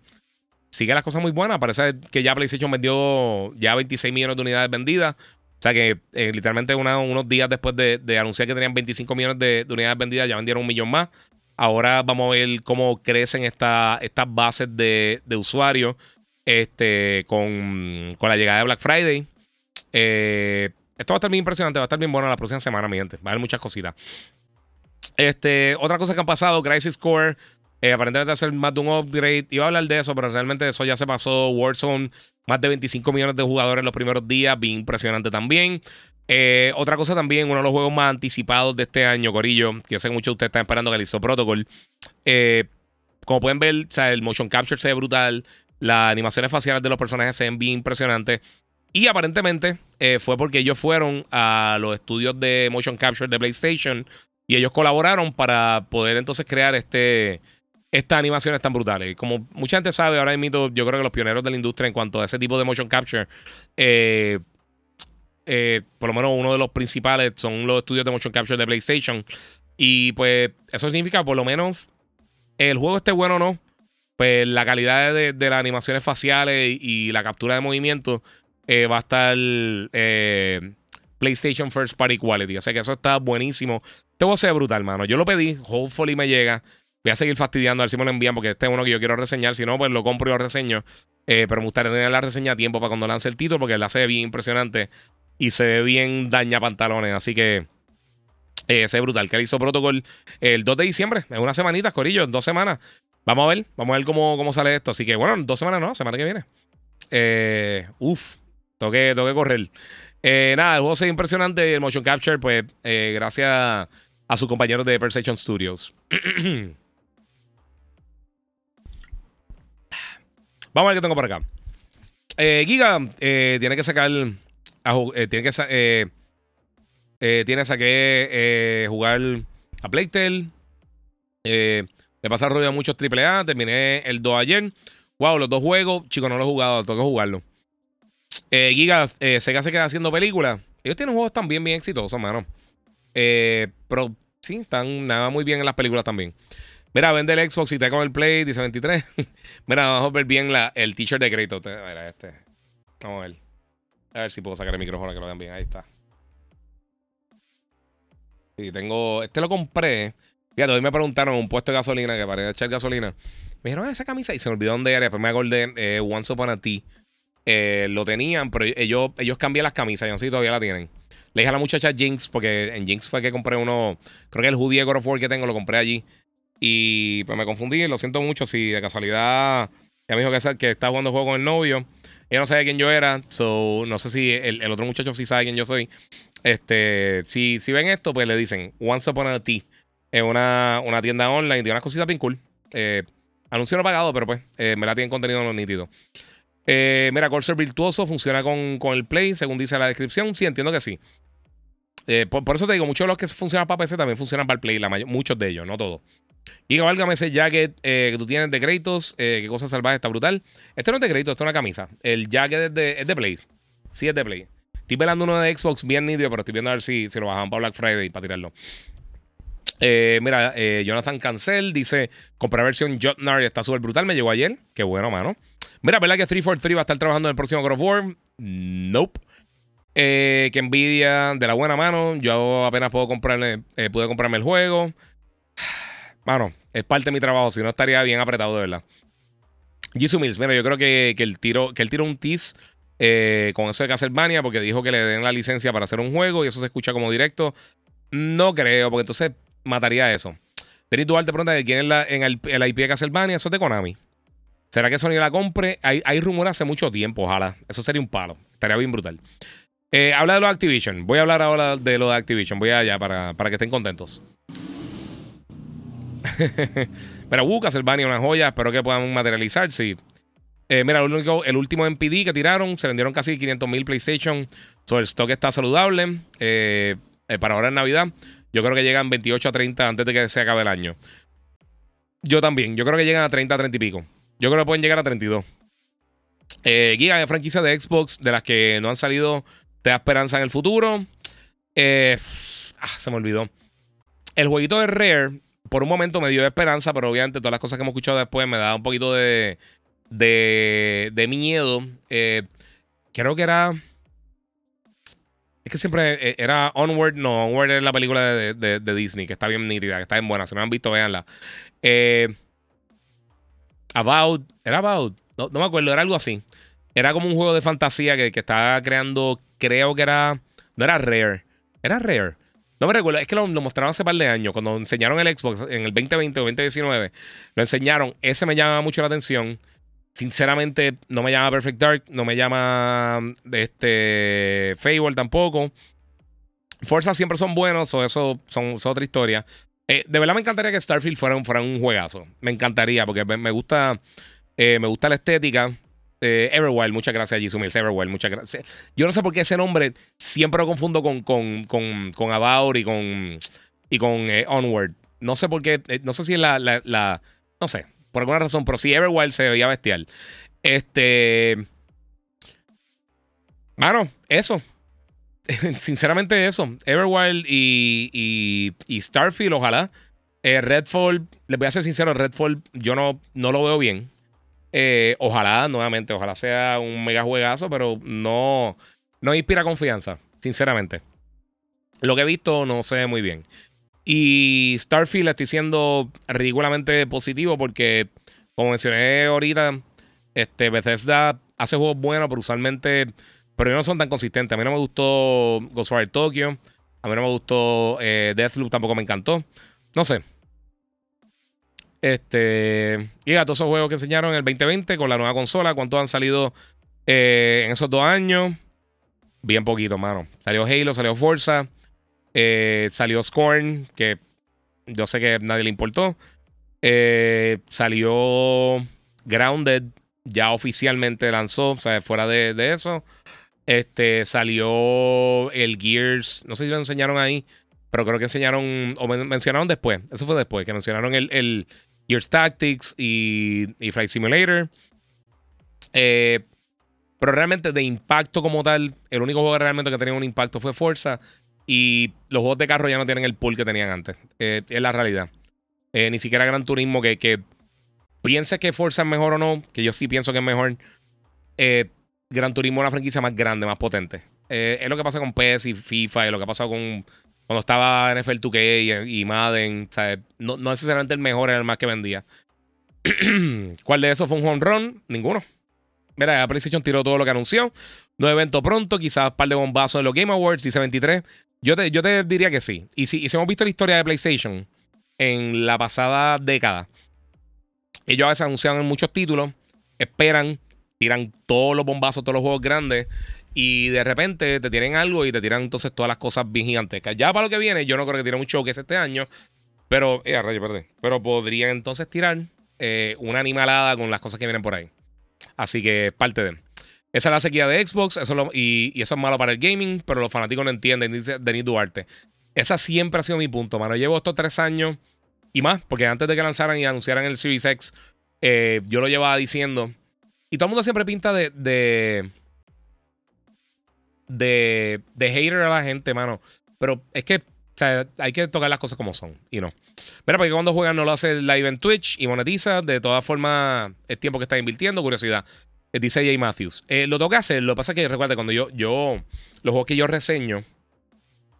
sigue las cosas muy buenas. Parece que ya PlayStation vendió ya 26 millones de unidades vendidas. O sea que eh, literalmente unos días después de, anunciar que tenían 25 millones de, de, unidades vendidas, ya vendieron un millón más. Ahora vamos a ver cómo crecen estas bases de, usuarios este, con, la llegada de Black Friday. Eh, esto va a estar bien impresionante, va a estar bien bueno la próxima semana, mi gente. Va a haber muchas cositas. Este, otra cosa que han pasado, Crisis Core, eh, aparentemente ser más de un upgrade. Iba a hablar de eso, pero realmente eso ya se pasó. Warzone, más de 25 millones de jugadores en los primeros días, bien impresionante también. Eh, otra cosa también, uno de los juegos más anticipados de este año, Corillo, que yo sé que muchos de ustedes están esperando que listo Protocol. Eh, como pueden ver, el motion capture se ve brutal, las animaciones faciales de los personajes se ven bien impresionantes. Y aparentemente eh, fue porque ellos fueron a los estudios de motion capture de PlayStation y ellos colaboraron para poder entonces crear este, estas animaciones tan brutales. Como mucha gente sabe, ahora mismo yo creo que los pioneros de la industria en cuanto a ese tipo de motion capture eh, eh, por lo menos uno de los principales son los estudios de motion capture de PlayStation. Y pues eso significa por lo menos el juego esté bueno o no, pues la calidad de, las animaciones faciales y, la captura de movimiento eh, va a estar PlayStation First Party Quality. O sea que eso está buenísimo. Este juego se ve brutal, mano. Yo lo pedí, hopefully me llega. Voy a seguir fastidiando a ver si me lo envían porque este es uno que yo quiero reseñar. Si no, pues lo compro y lo reseño. pero me gustaría tener la reseña a tiempo para cuando lance el título porque la hace bien impresionante. y se ve bien daña pantalones. Así que eh, ese es brutal. Que hizo Protocol el 2 de diciembre, en unas semanitas, Corillo, en dos semanas. Vamos a ver, vamos a ver cómo, cómo sale esto. Así que bueno, dos semanas no, semana que viene. Eh, uf, tengo que, correr. Eh, nada, el juego es impresionante. El motion capture, pues, eh, gracias a sus compañeros de Perception Studios. Vamos a ver qué tengo por acá. Giga tiene que sacar. tiene que sacar eh, tienes a que eh, jugar a Playtel. Eh, me pasa rollo a muchos AAA. Terminé el 2 ayer. Wow, los dos juegos. Chicos, no los he jugado. Tengo que jugarlo. Eh, Giga, eh, Sega se queda haciendo películas. Ellos tienen juegos también bien exitosos, mano. pero sí, están nada muy bien en las películas también. Mira, vende el Xbox y te con el Play, dice 23. Mira, vamos a ver bien el t-shirt de crédito. Mira, este. Vamos a ver. A ver si puedo sacar el micrófono que lo vean bien. Ahí está. Sí, tengo. Este lo compré. Fíjate, hoy me preguntaron un puesto de gasolina que para echar gasolina. Me dijeron, ah, esa camisa. Y se me olvidó dónde era. Después me acordé, eh, Once Upon a Tea. Eh, lo tenían, pero ellos, ellos cambian las camisas. Yo no sé todavía la tienen. Le dije a la muchacha Jinx, porque en Jinx fue que compré uno. Creo que el hoodie de of War que tengo lo compré allí. Y pues me confundí. Lo siento mucho. Si de casualidad. Ya me dijo que, que está jugando juego con el novio. Ella no sabe quién yo era. So, no sé si el, otro muchacho sí sabe quién yo soy. Este, si, ven esto, pues le dicen Once Upon a Tea. Es una, tienda online de unas cositas bien cool. Eh, anuncio no pagado, pero pues eh, me la tienen contenido en los nítidos. Eh, mira, Corsair Virtuoso funciona con, el Play, según dice la descripción. Sí, entiendo que sí. Eh, por, eso te digo, muchos de los que funcionan para PC también funcionan para el Play, la muchos de ellos, no todos. Y válgame ese jacket que tú tienes de créditos. qué cosa salvaje, está brutal. Este no es de crédito, esto es una camisa. El jacket es de, Play. Sí, es de Play. Estoy velando uno de Xbox bien nítido, pero estoy viendo a ver si, si lo bajaban para Black Friday para tirarlo. Eh, mira, eh, Jonathan Cancel dice: Comprar versión Jotnar está súper brutal. Me llegó ayer. Qué bueno, mano. Mira, ¿verdad que 343 va a estar trabajando en el próximo God War? Nope. Eh, que envidia de la buena mano. Yo apenas puedo comprarle, pude comprarme el juego. Mano, es parte de mi trabajo. Si no, estaría bien apretado, de verdad. Jisoo Mills, mira, yo creo que, que, el tiro, que él tiró un tease eh, con eso de Castlevania porque dijo que le den la licencia para hacer un juego y eso se escucha como directo. No creo, porque entonces mataría eso. Denis Duarte pregunta de quién es la, el, IP de Castlevania. Eso es de Konami. ¿Será que Sony la compre? Hay, hay rumores hace mucho tiempo, ojalá. Eso sería un palo. Estaría bien brutal. Eh, habla de los Activision. Voy a hablar ahora de lo de Activision. Voy allá para, para que estén contentos. Pero uh, Castlevania, una joya. Espero que puedan materializar. Sí. Eh, mira, el, único, el último MPD que tiraron, se vendieron casi 500 mil PlayStation. So, el stock está saludable. Eh, eh, para ahora en Navidad, yo creo que llegan 28 a 30 antes de que se acabe el año. Yo también. Yo creo que llegan a 30 a 30 y pico. Yo creo que pueden llegar a 32. Giga de franquicia de Xbox de las que no han salido, te da esperanza en el futuro. Ah, se me olvidó. El jueguito de Rare, por un momento me dio esperanza, pero obviamente todas las cosas que hemos escuchado después me da un poquito de, de, de miedo. Eh, creo que era. Es que siempre eh, era Onward. No, Onward es la película de, Disney, que está bien nítida, que está bien buena. Si no han visto, véanla. Eh, About. ¿Era About? No, me acuerdo, era algo así. Era como un juego de fantasía que, que estaba creando. Creo que era. No era Rare. Era Rare. No me recuerdo, es que lo, lo, mostraron hace par de años, cuando enseñaron el Xbox en el 2020 o 2019, lo enseñaron, ese me llama mucho la atención. Sinceramente, no me llama Perfect Dark, no me llama este Fable tampoco. Forza siempre son buenos, eso son, otra historia. Eh, de verdad me encantaría que Starfield fuera un, fuera un juegazo. Me encantaría, porque me, gusta. Eh, me gusta la estética. Eh, Everwild, muchas gracias, Jisoo Everwild, muchas gracias. Yo no sé por qué ese nombre siempre lo confundo con, con, con, con About y con, y con Onward. No sé por qué, no sé si es la, la no sé, por alguna razón, pero sí, Everwild se veía bestial. Este. Mano, eso. Sinceramente, eso. Everwild y, y, Starfield, ojalá. Eh, Redfall, les voy a ser sincero, Redfall yo no, no lo veo bien. Eh, ojalá, nuevamente, ojalá sea un mega juegazo, pero no, no inspira confianza, sinceramente. Lo que he visto no se ve muy bien. Y Starfield estoy siendo ridículamente positivo porque, como mencioné ahorita, este, Bethesda hace juegos buenos, pero usualmente pero no son tan consistentes. A mí no me gustó Ghostwire Tokyo. A mí no me gustó eh, Deathloop, tampoco me encantó. No sé. Este. Y a todos esos juegos que enseñaron en el 2020 con la nueva consola, ¿cuántos han salido eh, en esos dos años? Bien poquito, mano. Salió Halo, salió Forza, eh, salió Scorn, que yo sé que nadie le importó. Eh, salió Grounded, ya oficialmente lanzó, o sea, fuera de, eso. Este, salió el Gears, no sé si lo enseñaron ahí, pero creo que enseñaron, o mencionaron después, eso fue después, que mencionaron el, el Gears Tactics y, y Flight Simulator. Eh, pero realmente de impacto como tal, el único juego realmente que tenía un impacto fue Forza. Y los juegos de carro ya no tienen el pool que tenían antes. Eh, es la realidad. Eh, ni siquiera Gran Turismo, que, que piense que Forza es mejor o no, que yo sí pienso que es mejor. Gran Turismo es una franquicia más grande, más potente. es lo que pasa con PES y FIFA y lo que ha pasado con cuando estaba NFL 2K y, Madden, No, necesariamente el mejor era el más que vendía. ¿Cuál de esos fue un home run? Ninguno. Mira, PlayStation tiró todo lo que anunció. No evento pronto, quizás un par de bombazos de los Game Awards, dice 23. Yo te, diría que sí. Y si, hemos visto la historia de PlayStation en la pasada década, ellos a veces anuncian muchos títulos, esperan, tiran todos los bombazos, todos los juegos grandes y de repente te tienen algo y te tiran entonces todas las cosas bien gigantescas. Ya para lo que viene, yo no creo que tiene un showcase este año. Pero, eh, rayo, perdón. Pero podrían entonces tirar eh, una animalada con las cosas que vienen por ahí. Así que parte de. Esa es la sequía de Xbox eso y, eso es malo para el gaming, pero los fanáticos no entienden, dice Denis Duarte. Esa siempre ha sido mi punto, mano. Llevo estos tres años y más, porque antes de que lanzaran y anunciaran el Series X, eh, yo lo llevaba diciendo. Y todo el mundo siempre pinta de, de hater a la gente, mano. Pero es que hay que tocar las cosas como son y no. Mira, porque cuando juegan no lo hace live en Twitch y monetiza. De todas formas, es tiempo que está invirtiendo. Curiosidad. Eh, dice Jay Matthews. Eh, lo tengo que hacer. Lo que pasa es que recuerda, cuando yo, yo los juegos que yo reseño,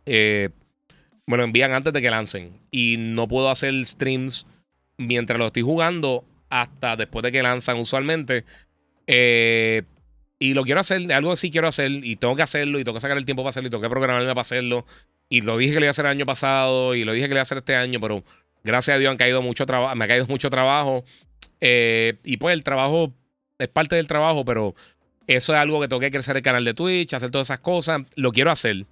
eh, bueno, envían antes de que lancen. Y no puedo hacer streams mientras lo estoy jugando hasta después de que lanzan usualmente. Eh, y lo quiero hacer, algo así quiero hacer, y tengo que hacerlo, y tengo que sacar el tiempo para hacerlo, y tengo que programarme para hacerlo. Y lo dije que lo iba a hacer el año pasado, y lo dije que lo iba a hacer este año, pero gracias a Dios han caído mucho trabajo, me ha caído mucho trabajo. Eh, y pues el trabajo es parte del trabajo, pero eso es algo que tengo que crecer el canal de Twitch, hacer todas esas cosas. Lo quiero hacer.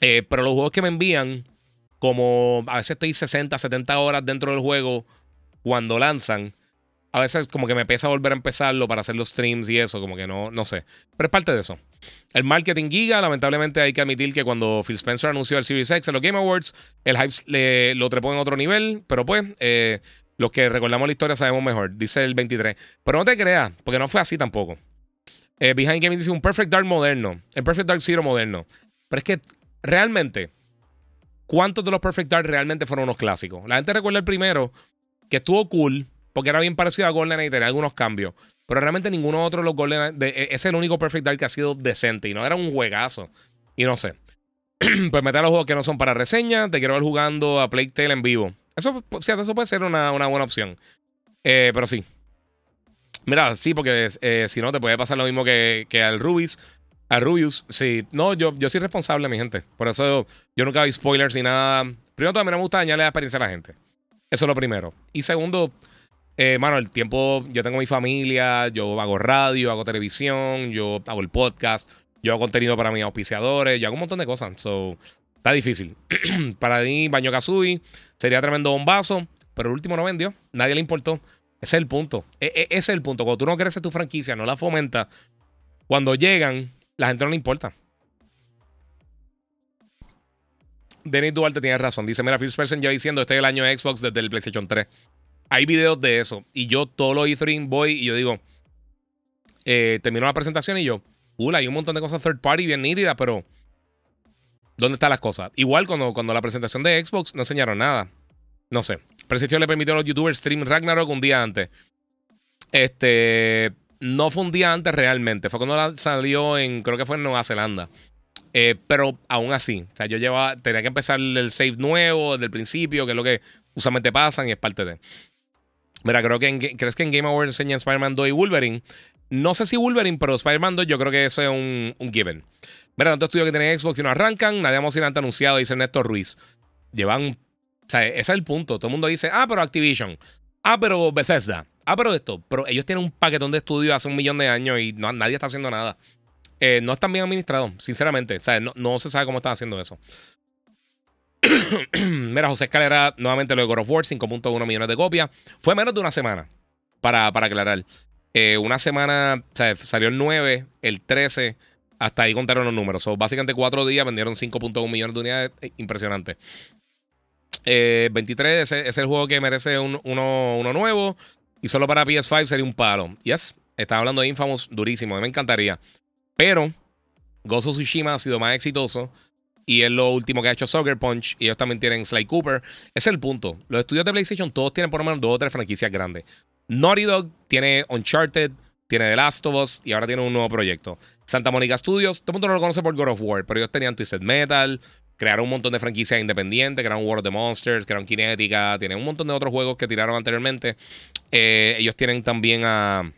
Eh, pero los juegos que me envían, como a veces estoy 60, 70 horas dentro del juego cuando lanzan a veces como que me pesa volver a empezarlo para hacer los streams y eso, como que no, no sé. Pero es parte de eso. El marketing giga, lamentablemente hay que admitir que cuando Phil Spencer anunció el Series X en los Game Awards, el hype le, lo trepó en otro nivel, pero pues eh, los que recordamos la historia sabemos mejor, dice el 23. Pero no te creas, porque no fue así tampoco. Eh, Behind Gaming dice un Perfect Dark moderno, el Perfect Dark Zero moderno. Pero es que realmente, ¿cuántos de los Perfect Dark realmente fueron unos clásicos? La gente recuerda el primero, que estuvo cool, porque era bien parecido a GoldenEye y tenía algunos cambios. Pero realmente ninguno otro de los GoldenEye. E, es el único Perfect Dark que ha sido decente. Y no era un juegazo. Y no sé. pues meter los juegos que no son para reseña. Te quiero ver jugando a Plague Tale en vivo. Eso, eso puede ser una, buena opción. Eh, pero sí. Mira, sí, porque eh, si no, te puede pasar lo mismo que, que al Rubius. A Rubius, sí. No, yo, yo soy responsable, mi gente. Por eso yo nunca hago spoilers ni nada. Primero, también me gusta dañarle la experiencia a la gente. Eso es lo primero. Y segundo, eh, mano, el tiempo, yo tengo mi familia, yo hago radio, hago televisión, yo hago el podcast, yo hago contenido para mis auspiciadores, yo hago un montón de cosas. So, está difícil. para mí, Baño Kazooie sería tremendo bombazo, pero el último no vendió, nadie le importó. Ese es el punto. E, e, ese es el punto. Cuando tú no creces tu franquicia, no la fomentas, cuando llegan, la gente no le importa. Denis Duarte tiene razón. Dice: Mira, First Person ya diciendo: Este es el año Xbox desde el PlayStation 3 hay videos de eso. Y yo todo lo E3 voy y yo digo, eh, termino la presentación y yo, ¡Ula! hay un montón de cosas third party bien nítidas, pero ¿dónde están las cosas? Igual cuando, cuando la presentación de Xbox no enseñaron nada. No sé. PlayStation le permitió a los youtubers stream Ragnarok un día antes. Este. No fue un día antes realmente. Fue cuando salió en. Creo que fue en Nueva Zelanda. Eh, pero aún así. O sea, yo llevaba. Tenía que empezar el save nuevo desde el principio, que es lo que usualmente pasan y es parte de. Mira, creo que ¿crees que en Game Awards enseñan Spider-Man 2 y Wolverine? No sé si Wolverine, pero Spider-Man 2 yo creo que eso es un, un given. Mira, tanto estudio que tiene Xbox y no arrancan, nadie emocionante anunciado, dice Néstor Ruiz. Llevan. O sea, ese es el punto. Todo el mundo dice, ah, pero Activision. Ah, pero Bethesda. Ah, pero esto. Pero ellos tienen un paquetón de estudios hace un millón de años y no, nadie está haciendo nada. Eh, no están bien administrados, sinceramente. O sea, no, no se sabe cómo están haciendo eso. Mira, José Escalera, nuevamente lo de God of War, 5.1 millones de copias. Fue menos de una semana, para, para aclarar. Eh, una semana, o sea, salió el 9, el 13, hasta ahí contaron los números. So, básicamente cuatro días vendieron 5.1 millones de unidades. Eh, impresionante. 23 ese, es el juego que merece uno, uno, nuevo. Y solo para PS5 sería un palo. Yes, estaba hablando de Infamous durísimo. me encantaría. Pero Gozo Tsushima ha sido más exitoso. Y es lo último que ha hecho Soccer Punch. Y ellos también tienen Sly Cooper. Es el punto. Los estudios de PlayStation todos tienen por lo menos dos o tres franquicias grandes. Naughty Dog tiene Uncharted, tiene The Last of Us y ahora tiene un nuevo proyecto. Santa Monica Studios, todo el mundo no lo conoce por God of War, pero ellos tenían Twisted Metal, crearon un montón de franquicias independientes, crearon World of the Monsters, crearon Kinetica, tienen un montón de otros juegos que tiraron anteriormente. Eh, ellos tienen también a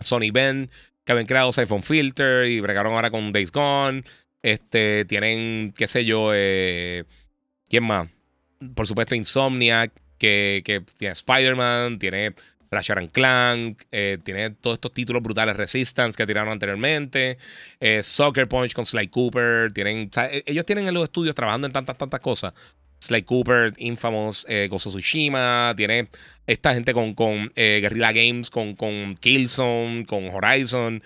Sony Ben, que habían creado Siphon Filter y bregaron ahora con Days Gone. Este, tienen, qué sé yo, eh, ¿quién más? Por supuesto, Insomniac, que, tiene Spider-Man, tiene Ratchet Clank, eh, tiene todos estos títulos brutales, Resistance que tiraron anteriormente, eh, Soccer Punch con Sly Cooper, tienen, e, ellos tienen en los estudios trabajando en tantas, tantas cosas. Sly Cooper, Infamous, eh, Gozo Tsushima, tiene esta gente con, con eh, Guerrilla Games, con, con Killzone, con Horizon.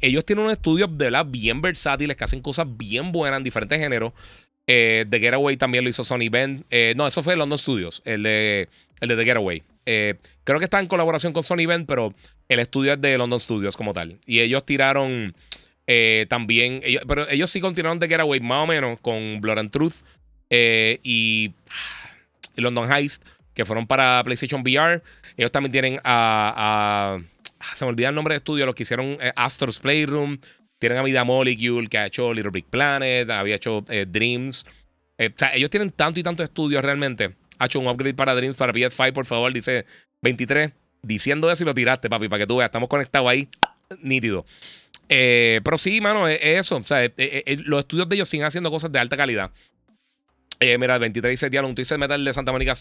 Ellos tienen un estudio de verdad bien versátiles que hacen cosas bien buenas en diferentes géneros. Eh, The Getaway también lo hizo Sony Ben. no, eso fue London Studios, el de, el de The Getaway. Eh, creo que está en colaboración con Sony Ben, pero el estudio es de London Studios como tal. Y ellos tiraron eh, también, pero ellos sí continuaron de Getaway más o menos con Blood and Truth eh, y, London Heist, que fueron para PlayStation VR. Ellos también tienen a, se me olvida el nombre de estudio, los que hicieron Astor's Playroom. Tienen a Vida Molecule, que ha hecho Little Big Planet, había hecho Dreams. o sea, ellos tienen tanto y tanto estudios realmente ha hecho un upgrade para Dreams para PS5, por favor, dice 23. Diciendo eso y lo tiraste, papi, para que tú veas. Estamos conectados ahí, nítido. Eh, pero sí, mano, es, eso. O sea, eh, eh, los estudios de ellos siguen haciendo cosas de alta calidad. Mira, el 23 dice Diablo, un Twisted Metal de Santa Mónica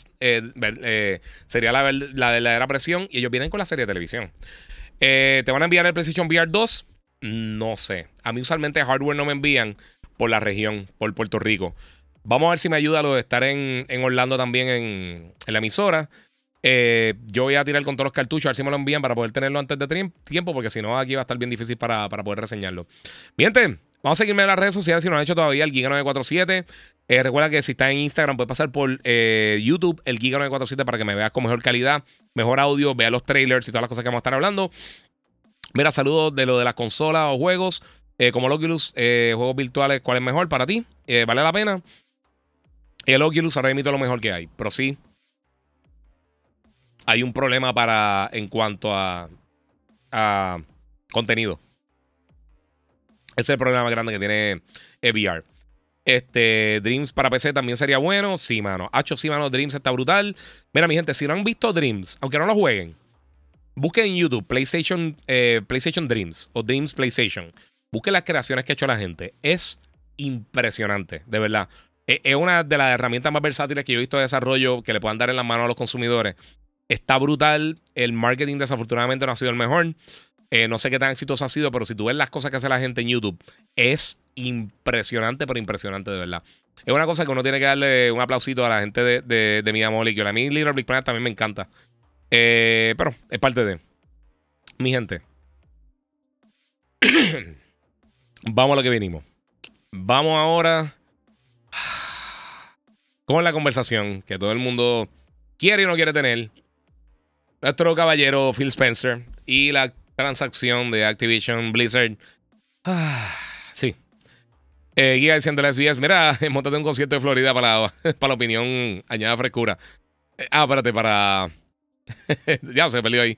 sería la, la de la era presión y ellos vienen con la serie de televisión. ¿Te van a enviar el PlayStation VR 2? No sé. A mí usualmente hardware no me envían por la región, por Puerto Rico. Vamos a ver si me ayuda lo de estar en, Orlando también en, la emisora. Eh, yo voy a tirar con todos los cartuchos, a ver si me lo envían para poder tenerlo antes de tiempo, porque si no, aquí va a estar bien difícil para, poder reseñarlo. Bien, vamos a seguirme en las redes sociales si no han hecho todavía, el Giga947. Eh, recuerda que si está en Instagram, puedes pasar por eh, YouTube, el Giga947, para que me veas con mejor calidad, mejor audio, vea los trailers y todas las cosas que vamos a estar hablando. Mira, saludos de lo de las consolas o juegos, como el Oculus, juegos virtuales, ¿cuál es mejor para ti? ¿Vale la pena? El Oculus ahora emite lo mejor que hay. Pero sí, hay un problema para en cuanto a contenido. Ese es el problema más grande que tiene VR. Este, Dreams para PC también sería bueno. Sí, mano. Hacho, sí, mano. Dreams está brutal. Mira, mi gente, si no han visto Dreams, aunque no lo jueguen, busquen en YouTube PlayStation, eh, PlayStation Dreams o Dreams PlayStation. Busquen las creaciones que ha hecho la gente. Es impresionante, de verdad. Eh, es una de las herramientas más versátiles que yo he visto de desarrollo que le puedan dar en la mano a los consumidores. Está brutal. El marketing, desafortunadamente, no ha sido el mejor. Eh, no sé qué tan exitoso ha sido, pero si tú ves las cosas que hace la gente en YouTube, es impresionante, pero impresionante de verdad. Es una cosa que uno tiene que darle un aplausito a la gente de, de, de. A mí Little Big Planet también me encanta. Eh, pero es parte de. Mi gente. Vamos a lo que venimos. Vamos ahora con la conversación que todo el mundo quiere y no quiere tener. Nuestro caballero Phil Spencer y la transacción de Activision Blizzard. Ah, sí. Eh, guía diciendo las vías, mira, montate un concierto de Florida para para la opinión, añada frescura. Eh, ah, espérate, para... ya se perdió ahí.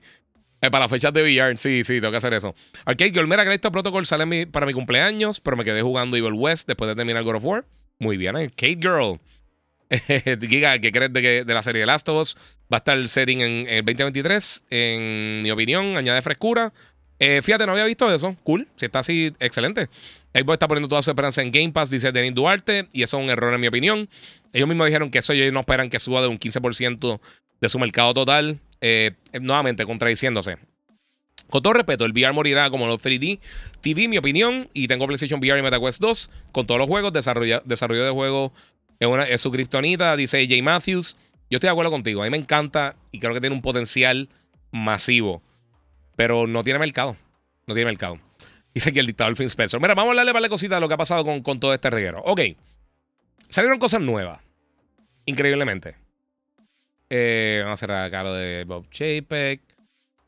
Eh, para las fechas de VR, sí, sí, tengo que hacer eso. Arcade Girl, mira, que este protocolo sale para mi cumpleaños, pero me quedé jugando Evil West después de terminar God of War. Muy bien, Arcade Girl. Giga, ¿qué crees de, de la serie de Last of Us? Va a estar el setting en, el 2023. En mi opinión, añade frescura. Eh, fíjate, no había visto eso. Cool. Si está así, excelente. Xbox está poniendo toda su esperanza en Game Pass, dice Denis Duarte, y eso es un error en mi opinión. Ellos mismos dijeron que eso ellos no esperan que suba de un 15% de su mercado total. Eh, nuevamente, contradiciéndose. Con todo respeto, el VR morirá como los 3D TV, mi opinión. Y tengo PlayStation VR y MetaQuest 2 con todos los juegos. Desarrollo, desarrollo de juego es, una, es su kriptonita, dice J. Matthews. Yo estoy de acuerdo contigo. A mí me encanta y creo que tiene un potencial masivo. Pero no tiene mercado. No tiene mercado. Dice que el dictador Phil Spencer. Mira, vamos a darle para cositas de lo que ha pasado con, con todo este reguero. Ok. Salieron cosas nuevas. Increíblemente. Eh, vamos a cerrar acá lo de Bob Chapek.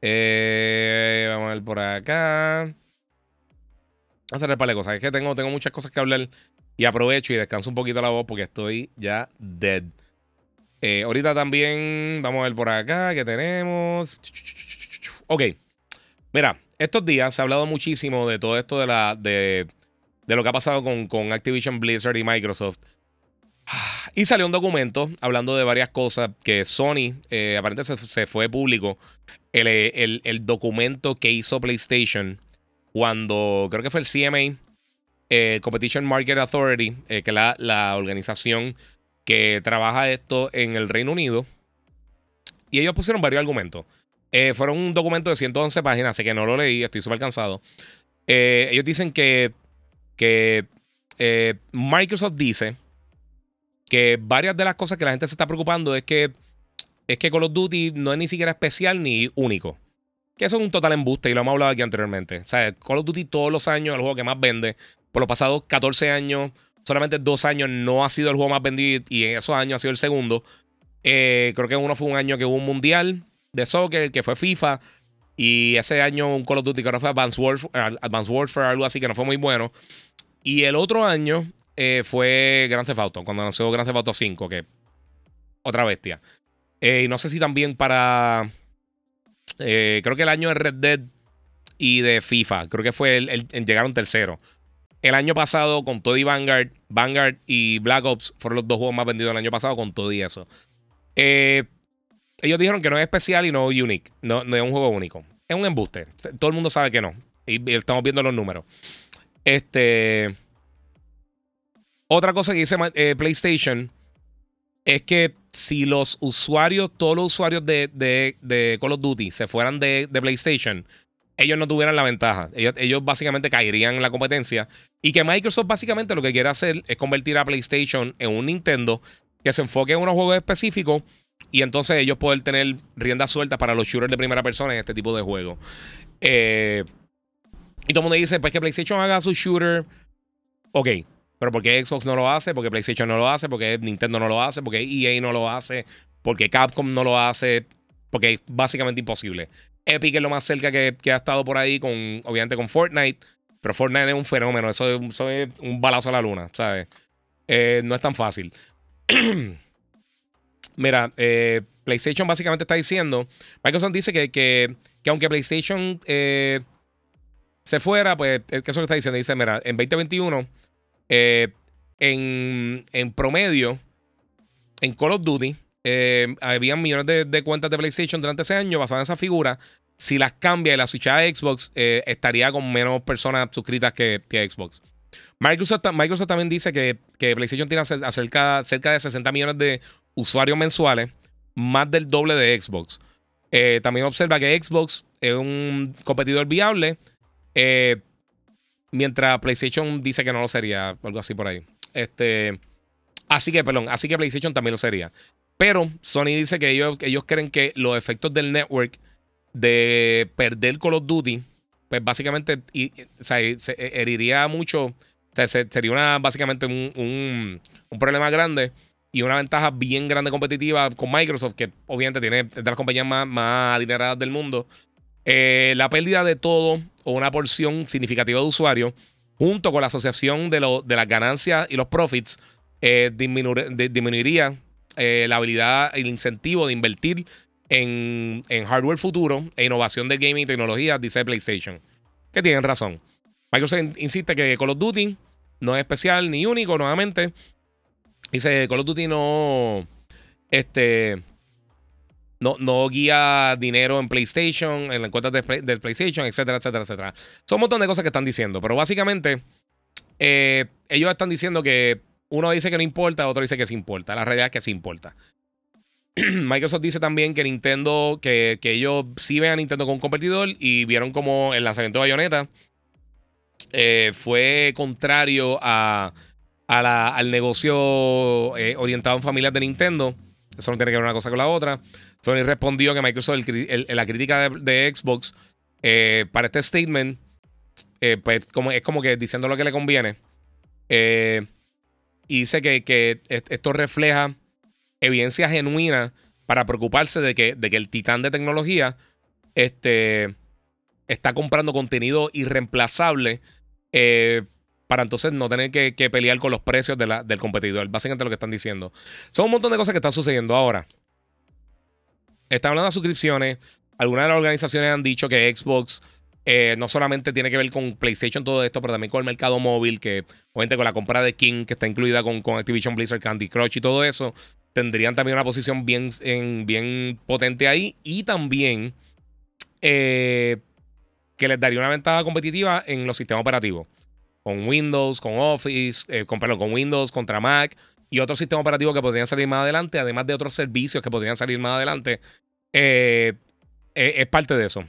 Eh, vamos a ver por acá. Vamos a cerrar para cosas. Es que tengo, tengo muchas cosas que hablar. Y aprovecho y descanso un poquito la voz porque estoy ya dead. Eh, ahorita también vamos a ver por acá que tenemos. Ok. Mira, estos días se ha hablado muchísimo de todo esto de la. de, de lo que ha pasado con, con Activision Blizzard y Microsoft. Y salió un documento hablando de varias cosas que Sony, eh, aparentemente se, fue público, el, documento que hizo PlayStation cuando, creo que fue el CMA, eh, Competition Market Authority, eh, que es la, organización que trabaja esto en el Reino Unido. Y ellos pusieron varios argumentos. fueron un documento de 111 páginas, así que no lo leí, estoy súper cansado. ellos dicen que, que Microsoft dice que varias de las cosas que la gente se está preocupando es que es que Call of Duty no es ni siquiera especial ni único. Que eso es un total embuste y lo hemos hablado aquí anteriormente. O sea, Call of Duty todos los años es el juego que más vende. Por los pasados 14 años, solamente dos años no ha sido el juego más vendido y en esos años ha sido el segundo. Eh, creo que uno fue un año que hubo un mundial de soccer, que fue FIFA. Y ese año un Call of Duty que no fue Advanced Warfare, Advanced algo así que no fue muy bueno. Y el otro año eh, fue Grand Theft Auto, cuando nació Grand Theft Auto 5, que otra bestia. Eh, y no sé si también para. Eh, creo que el año de Red Dead y de FIFA, creo que fue el, llegaron tercero. El año pasado, con todo y Vanguard, Vanguard y Black Ops fueron los dos juegos más vendidos el año pasado, con todo y eso. ellos dijeron que no es especial y no unique, no, no es un juego único. Es un embuste. Todo el mundo sabe que no. Y, y estamos viendo los números. Este. Otra cosa que dice eh, PlayStation es que si los usuarios, todos los usuarios de, Call of Duty se fueran de, PlayStation, ellos no tuvieran la ventaja. Ellos, básicamente caerían en la competencia. Y que Microsoft básicamente lo que quiere hacer es convertir a PlayStation en un Nintendo que se enfoque en unos juegos específicos y entonces ellos poder tener rienda suelta para los shooters de primera persona en este tipo de juegos. Eh, y todo el mundo dice, pues que PlayStation haga su shooter. Ok, pero ¿por qué Xbox no lo hace? ¿Por qué PlayStation no lo hace? ¿Por qué Nintendo no lo hace? ¿Por qué EA no lo hace? ¿Por qué Capcom no lo hace? Porque es básicamente imposible. Epic es lo más cerca que, ha estado por ahí, con, obviamente con Fortnite. Pero Fortnite es un fenómeno. Eso, es un balazo a la luna, ¿sabes? Eh, no es tan fácil. Mira, eh, PlayStation básicamente está diciendo. Microsoft dice que, que, aunque PlayStation eh, se fuera, pues, ¿qué es lo que está diciendo? Dice, mira, en 2021 eh, en, promedio, en Call of Duty, eh, habían millones de, cuentas de PlayStation durante ese año basadas en esa figura. Si las cambia y las switcha a Xbox, eh, estaría con menos personas suscritas que, Xbox. Microsoft, Microsoft, también dice que, PlayStation tiene cerca, cerca de 60 millones de usuarios mensuales, más del doble de Xbox. también observa que Xbox es un competidor viable. Mientras PlayStation dice que no lo sería, algo así por ahí. Este, así que, perdón, así que PlayStation también lo sería. Pero Sony dice que ellos, ellos creen que los efectos del network de perder Call of Duty, pues básicamente se heriría mucho. O sea, sería una, básicamente un, problema grande y una ventaja bien grande competitiva con Microsoft, que obviamente tiene de las compañías más, más adineradas del mundo. Eh, la pérdida de todo o una porción significativa de usuarios, junto con la asociación de, de las ganancias y los profits, eh, disminuiría eh, la habilidad y el incentivo de invertir en, hardware futuro e innovación de gaming y tecnología, dice PlayStation. Que tienen razón. Microsoft insiste que Call of Duty no es especial ni único, nuevamente. Dice Call of Duty no. Este no, no guía dinero en PlayStation, en las cuentas de, PlayStation, etcétera, etcétera, etcétera. Son un montón de cosas que están diciendo, pero básicamente eh, ellos están diciendo que uno dice que no importa, otro dice que sí importa. La realidad es que sí importa. Microsoft dice también que Nintendo, que, ellos sí ven a Nintendo como un competidor y vieron como el lanzamiento de Bayonetta eh, fue contrario a, al negocio eh, orientado en familias de Nintendo. Eso no tiene que ver una cosa con la otra. Sony respondió que Microsoft, la crítica de, Xbox eh, para este statement, pues como, es como que diciendo lo que le conviene. y dice que, que esto refleja evidencia genuina para preocuparse de que, de que el titán de tecnología este, está comprando contenido irreemplazable eh, para entonces no tener que, pelear con los precios del competidor. Básicamente lo que están diciendo. Son un montón de cosas que están sucediendo ahora. Están hablando de suscripciones. Algunas de las organizaciones han dicho que Xbox eh, no solamente tiene que ver con PlayStation todo esto, pero también con el mercado móvil, que obviamente con la compra de King, que está incluida con, Activision Blizzard, Candy Crush y todo eso, tendrían también una posición bien, bien potente ahí y también eh, que les daría una ventaja competitiva en los sistemas operativos. Con Windows, con Office, eh, con, Windows contra Mac y otros sistemas operativos que podrían salir más adelante, además de otros servicios que podrían salir más adelante. Eh, es parte de eso.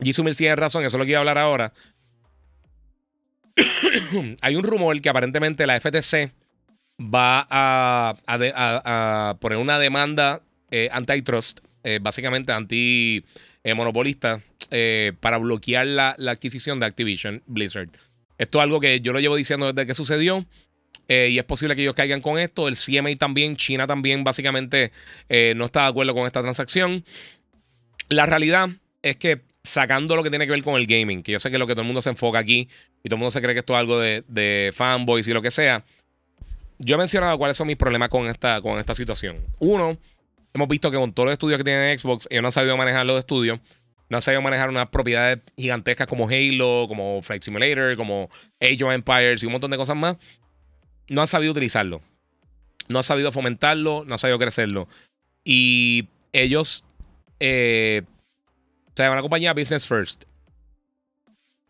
Jisoo Mil tiene razón, eso es lo que iba a hablar ahora. Hay un rumor que aparentemente la FTC va a, poner una demanda eh, antitrust, eh, básicamente anti-monopolista, eh, para bloquear la, adquisición de Activision Blizzard. Esto es algo que yo lo llevo diciendo desde que sucedió. y es posible que ellos caigan con esto. El CMA también, China también, básicamente no está de acuerdo con esta transacción. La realidad es que sacando lo que tiene que ver con el gaming, que yo sé que es lo que todo el mundo se enfoca aquí y todo el mundo se cree que esto es algo de, de fanboys y lo que sea. Yo he mencionado cuáles son mis problemas con esta, con esta situación. Uno, hemos visto que con todos los estudios que tienen Xbox, ellos no han sabido manejar los estudios. No han sabido manejar unas propiedades gigantescas como Halo, como Flight Simulator, como Age of Empires y un montón de cosas más. No han sabido utilizarlo. No han sabido fomentarlo, no han sabido crecerlo. Y ellos, eh, o sea, una compañía business first.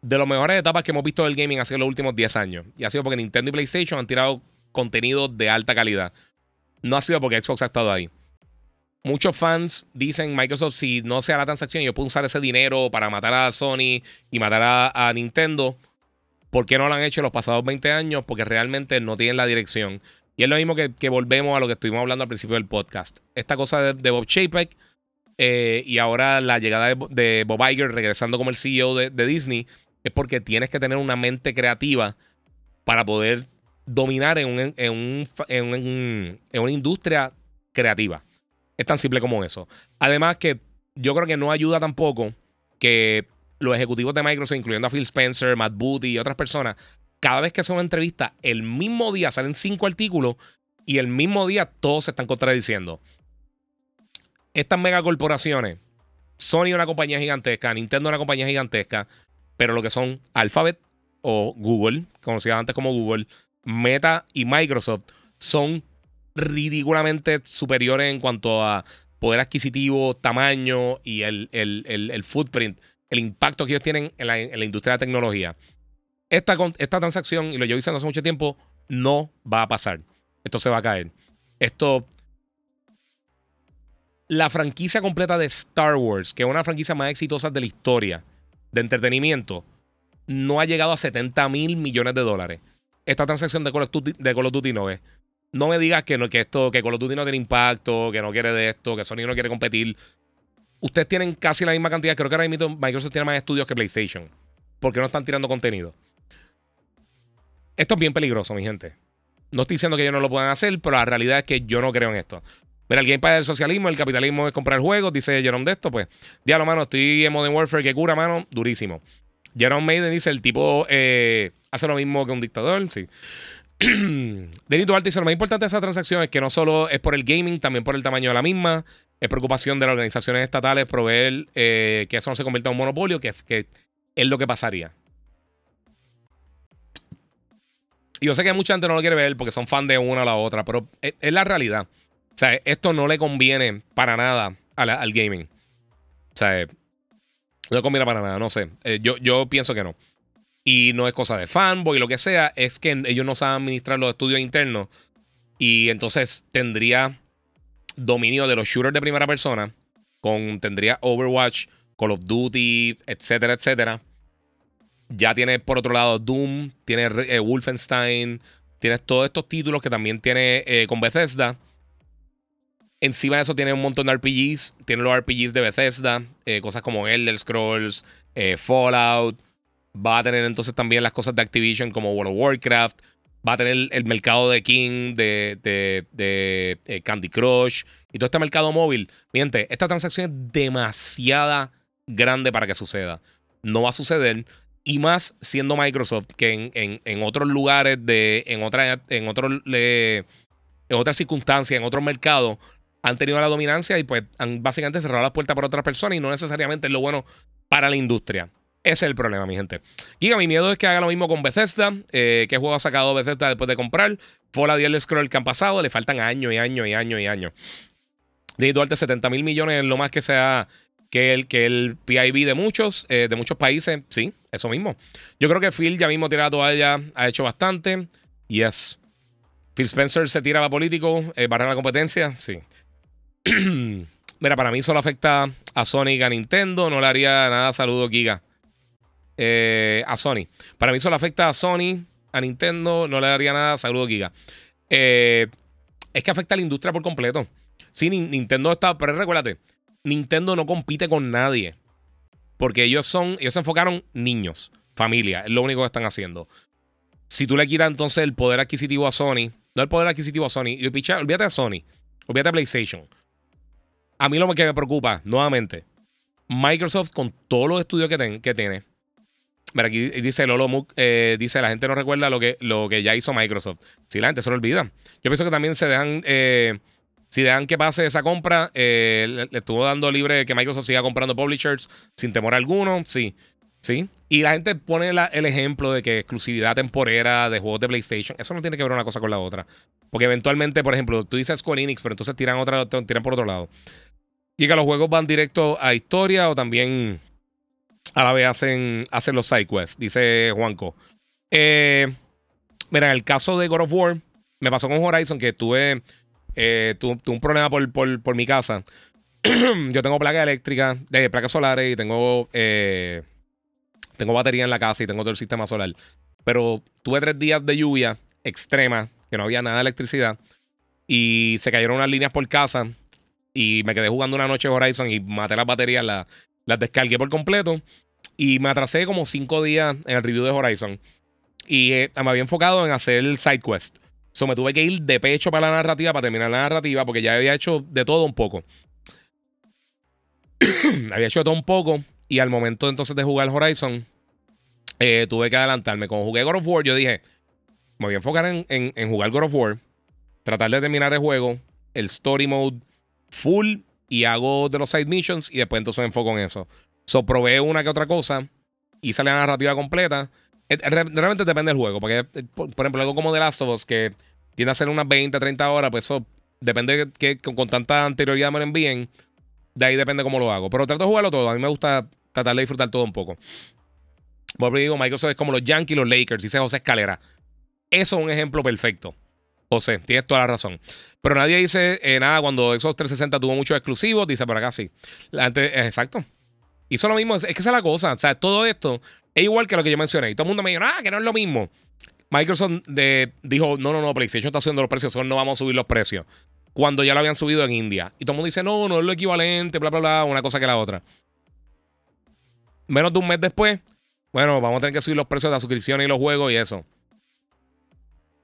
De las mejores etapas que hemos visto del gaming ha sido los últimos 10 años. Y ha sido porque Nintendo y PlayStation han tirado contenido de alta calidad. No ha sido porque Xbox ha estado ahí. Muchos fans dicen, Microsoft, si no sea la transacción, yo puedo usar ese dinero para matar a Sony y matar a, Nintendo. ¿Por qué no lo han hecho en los pasados 20 años? Porque realmente no tienen la dirección. Y es lo mismo que, volvemos a lo que estuvimos hablando al principio del podcast. Esta cosa de, Bob Chapek eh, y ahora la llegada de, Bob Iger regresando como el CEO de, Disney es porque tienes que tener una mente creativa para poder dominar en, un, en, una industria creativa. Es tan simple como eso. Además que yo creo que no ayuda tampoco que los ejecutivos de Microsoft, incluyendo a Phil Spencer, Matt Booty y otras personas, cada vez que hacen una entrevista, el mismo día salen cinco artículos y el mismo día todos se están contradiciendo. Estas megacorporaciones, Sony una compañía gigantesca, Nintendo una compañía gigantesca, pero lo que son Alphabet o Google, conocida antes como Google, Meta y Microsoft son ridículamente superiores en cuanto a poder adquisitivo, tamaño y el, footprint, el impacto que ellos tienen en la, industria de la tecnología. Esta, esta transacción, y lo llevo diciendo hace mucho tiempo, no va a pasar. Esto se va a caer. Esto. La franquicia completa de Star Wars, que es una franquicia más exitosa de la historia de entretenimiento, no ha llegado a 70 mil millones de dólares esta transacción de Call of Duty, de Call. No me digas que, no, que, esto, que Call of Duty no tiene impacto, que no quiere de esto, que Sony no quiere competir. Ustedes tienen casi la misma cantidad. Creo que ahora mismo Microsoft tiene más estudios que PlayStation. Porque no están tirando contenido. Esto es bien peligroso, mi gente. No estoy diciendo que ellos no lo puedan hacer, pero la realidad es que yo no creo en esto. Mira, el Game del socialismo, el capitalismo es comprar juegos, dice Jerome de esto, pues. Diablo, mano, estoy en Modern Warfare que cura, mano, durísimo. Jerome Maiden dice: el tipo eh, hace lo mismo que un dictador, sí. Denis Duarte dice: lo más importante de esa transacción es que no solo es por el gaming, también por el tamaño de la misma. Es preocupación de las organizaciones estatales proveer eh, que eso no se convierta en un monopolio, que, es lo que pasaría. Y yo sé que mucha gente no lo quiere ver porque son fan de una o la otra, pero es, la realidad. O sea, esto no le conviene para nada al, gaming. O sea, no combina para nada, no sé. Eh, yo, yo pienso que no. Y no es cosa de fanboy, lo que sea, es que ellos no saben administrar los estudios internos. Y entonces tendría dominio de los shooters de primera persona. Con, tendría Overwatch, Call of Duty, etcétera, etcétera. Ya tiene por otro lado Doom, tiene eh, Wolfenstein, tienes todos estos títulos que también tiene eh, con Bethesda. Encima de eso tiene un montón de RPGs. Tiene los RPGs de Bethesda. Eh, cosas como Elder Scrolls, Fallout. Va a tener entonces también las cosas de Activision como World of Warcraft. Va a tener el mercado de King, de, de, Candy Crush y todo este mercado móvil. Miente, esta transacción es demasiada grande para que suceda. No va a suceder. Y más siendo Microsoft, que en, otros lugares, de, en, otra, en, otros, en otras circunstancias, en otros mercados, han tenido la dominancia y pues han básicamente cerrado las puertas para otras personas y no necesariamente es lo bueno para la industria. Ese es el problema, mi gente. Giga, mi miedo es que haga lo mismo con Bethesda. Eh, ¿Qué juego ha sacado Bethesda después de comprar? Y el Scroll que han pasado. Le faltan años y años y años y años. De Duarte, 70 mil millones es lo más que sea que el, que el PIB de muchos, eh, de muchos países. Sí, eso mismo. Yo creo que Phil ya mismo tira la toalla, ha hecho bastante. Yes. Phil Spencer se tira a político, eh, barra la competencia. Sí. Mira, para mí solo afecta a Sonic, a Nintendo. No le haría nada. Saludo, Giga. Eh, a Sony. Para mí solo afecta a Sony, a Nintendo. No le daría nada. Saludo, Giga. es que afecta a la industria por completo. Sí, Nintendo está. Pero recuérdate, Nintendo no compite con nadie. Porque ellos son, ellos se enfocaron niños, familia, es lo único que están haciendo. Si tú le quitas entonces el poder adquisitivo a Sony, no el poder adquisitivo a Sony, y olvídate a Sony, olvídate a PlayStation. A mí lo que me preocupa, nuevamente, Microsoft con todos los estudios que, que tiene. Mira, aquí dice Lolo eh, dice la gente no recuerda lo que, lo que ya hizo Microsoft. Si la gente se lo olvida. Yo pienso que también se dejan eh, si dejan que pase esa compra, eh, le, estuvo dando libre que Microsoft siga comprando publishers sin temor alguno. Sí, sí. Y la gente pone el ejemplo de que exclusividad temporera de juegos de PlayStation, eso no tiene que ver una cosa con la otra. Porque eventualmente, por ejemplo, tú dices con Enix, pero entonces tiran, otra, tiran por otro lado. Y que los juegos van directo a historia o también a la vez hacen, hacen los side quests, dice Juanco. Eh, mira, en el caso de God of War, me pasó con Horizon que tuve eh, tuve, un problema por, mi casa. yo tengo placa eléctrica, de placas solares y tengo, eh, tengo batería en la casa y tengo todo el sistema solar. Pero tuve tres días de lluvia extrema, que no había nada de electricidad. Y se cayeron unas líneas por casa. Y me quedé jugando una noche Horizon y maté las baterías, las, las descargué por completo. Y me atrasé como cinco días en el review de Horizon. Y eh, me había enfocado en hacer el side quest. So me tuve que ir de pecho para la narrativa, para terminar la narrativa, porque ya había hecho de todo un poco. había hecho de todo un poco. Y al momento entonces de jugar Horizon, eh, tuve que adelantarme. Cuando jugué God of War, yo dije, me voy a enfocar en, jugar God of War, tratar de terminar el juego, el story mode full, y hago de los side missions, y después entonces me enfoco en eso. So probé una que otra cosa, hice la narrativa completa eh, realmente depende del juego. Porque, eh, por, ejemplo, algo como The Last of Us, que tiene a ser unas 20, 30 horas, pues eso depende de que con, tanta anterioridad me lo envíen. De ahí depende cómo lo hago. Pero trato de jugarlo todo. A mí me gusta tratar de disfrutar todo un poco. Por digo, Microsoft es como los Yankees y los Lakers, dice José Escalera. Eso es un ejemplo perfecto. José, tienes toda la razón. Pero nadie dice eh, nada cuando esos 360 tuvo muchos exclusivos. Dice por acá sí. La gente, exacto. Hizo lo mismo. Es, que esa es la cosa. O sea, todo esto es igual que lo que yo mencioné. Y todo el mundo me dijo, ah, que no es lo mismo. Microsoft dijo, no, no, no, PlayStation está subiendo los precios, no vamos a subir los precios. Cuando ya lo habían subido en India. Y todo el mundo dice, no, no es lo equivalente, bla, bla, bla, una cosa que la otra. Menos de un mes después, bueno, vamos a tener que subir los precios de las suscripciones y los juegos y eso.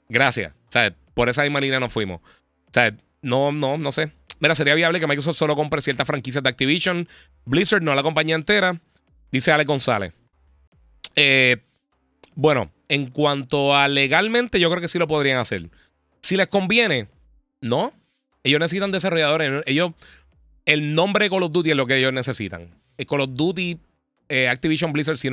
Gracias. O sea, por esa misma línea nos fuimos. O sea, no, no, no sé. Mira, sería viable que Microsoft solo compre ciertas franquicias de Activision. Blizzard, no la compañía entera. Dice Ale González. Eh, bueno, en cuanto a legalmente, yo creo que sí lo podrían hacer. Si les conviene, no. Ellos necesitan desarrolladores. Ellos, el nombre de Call of Duty es lo que ellos necesitan. Call of Duty, eh, Activision Blizzard, si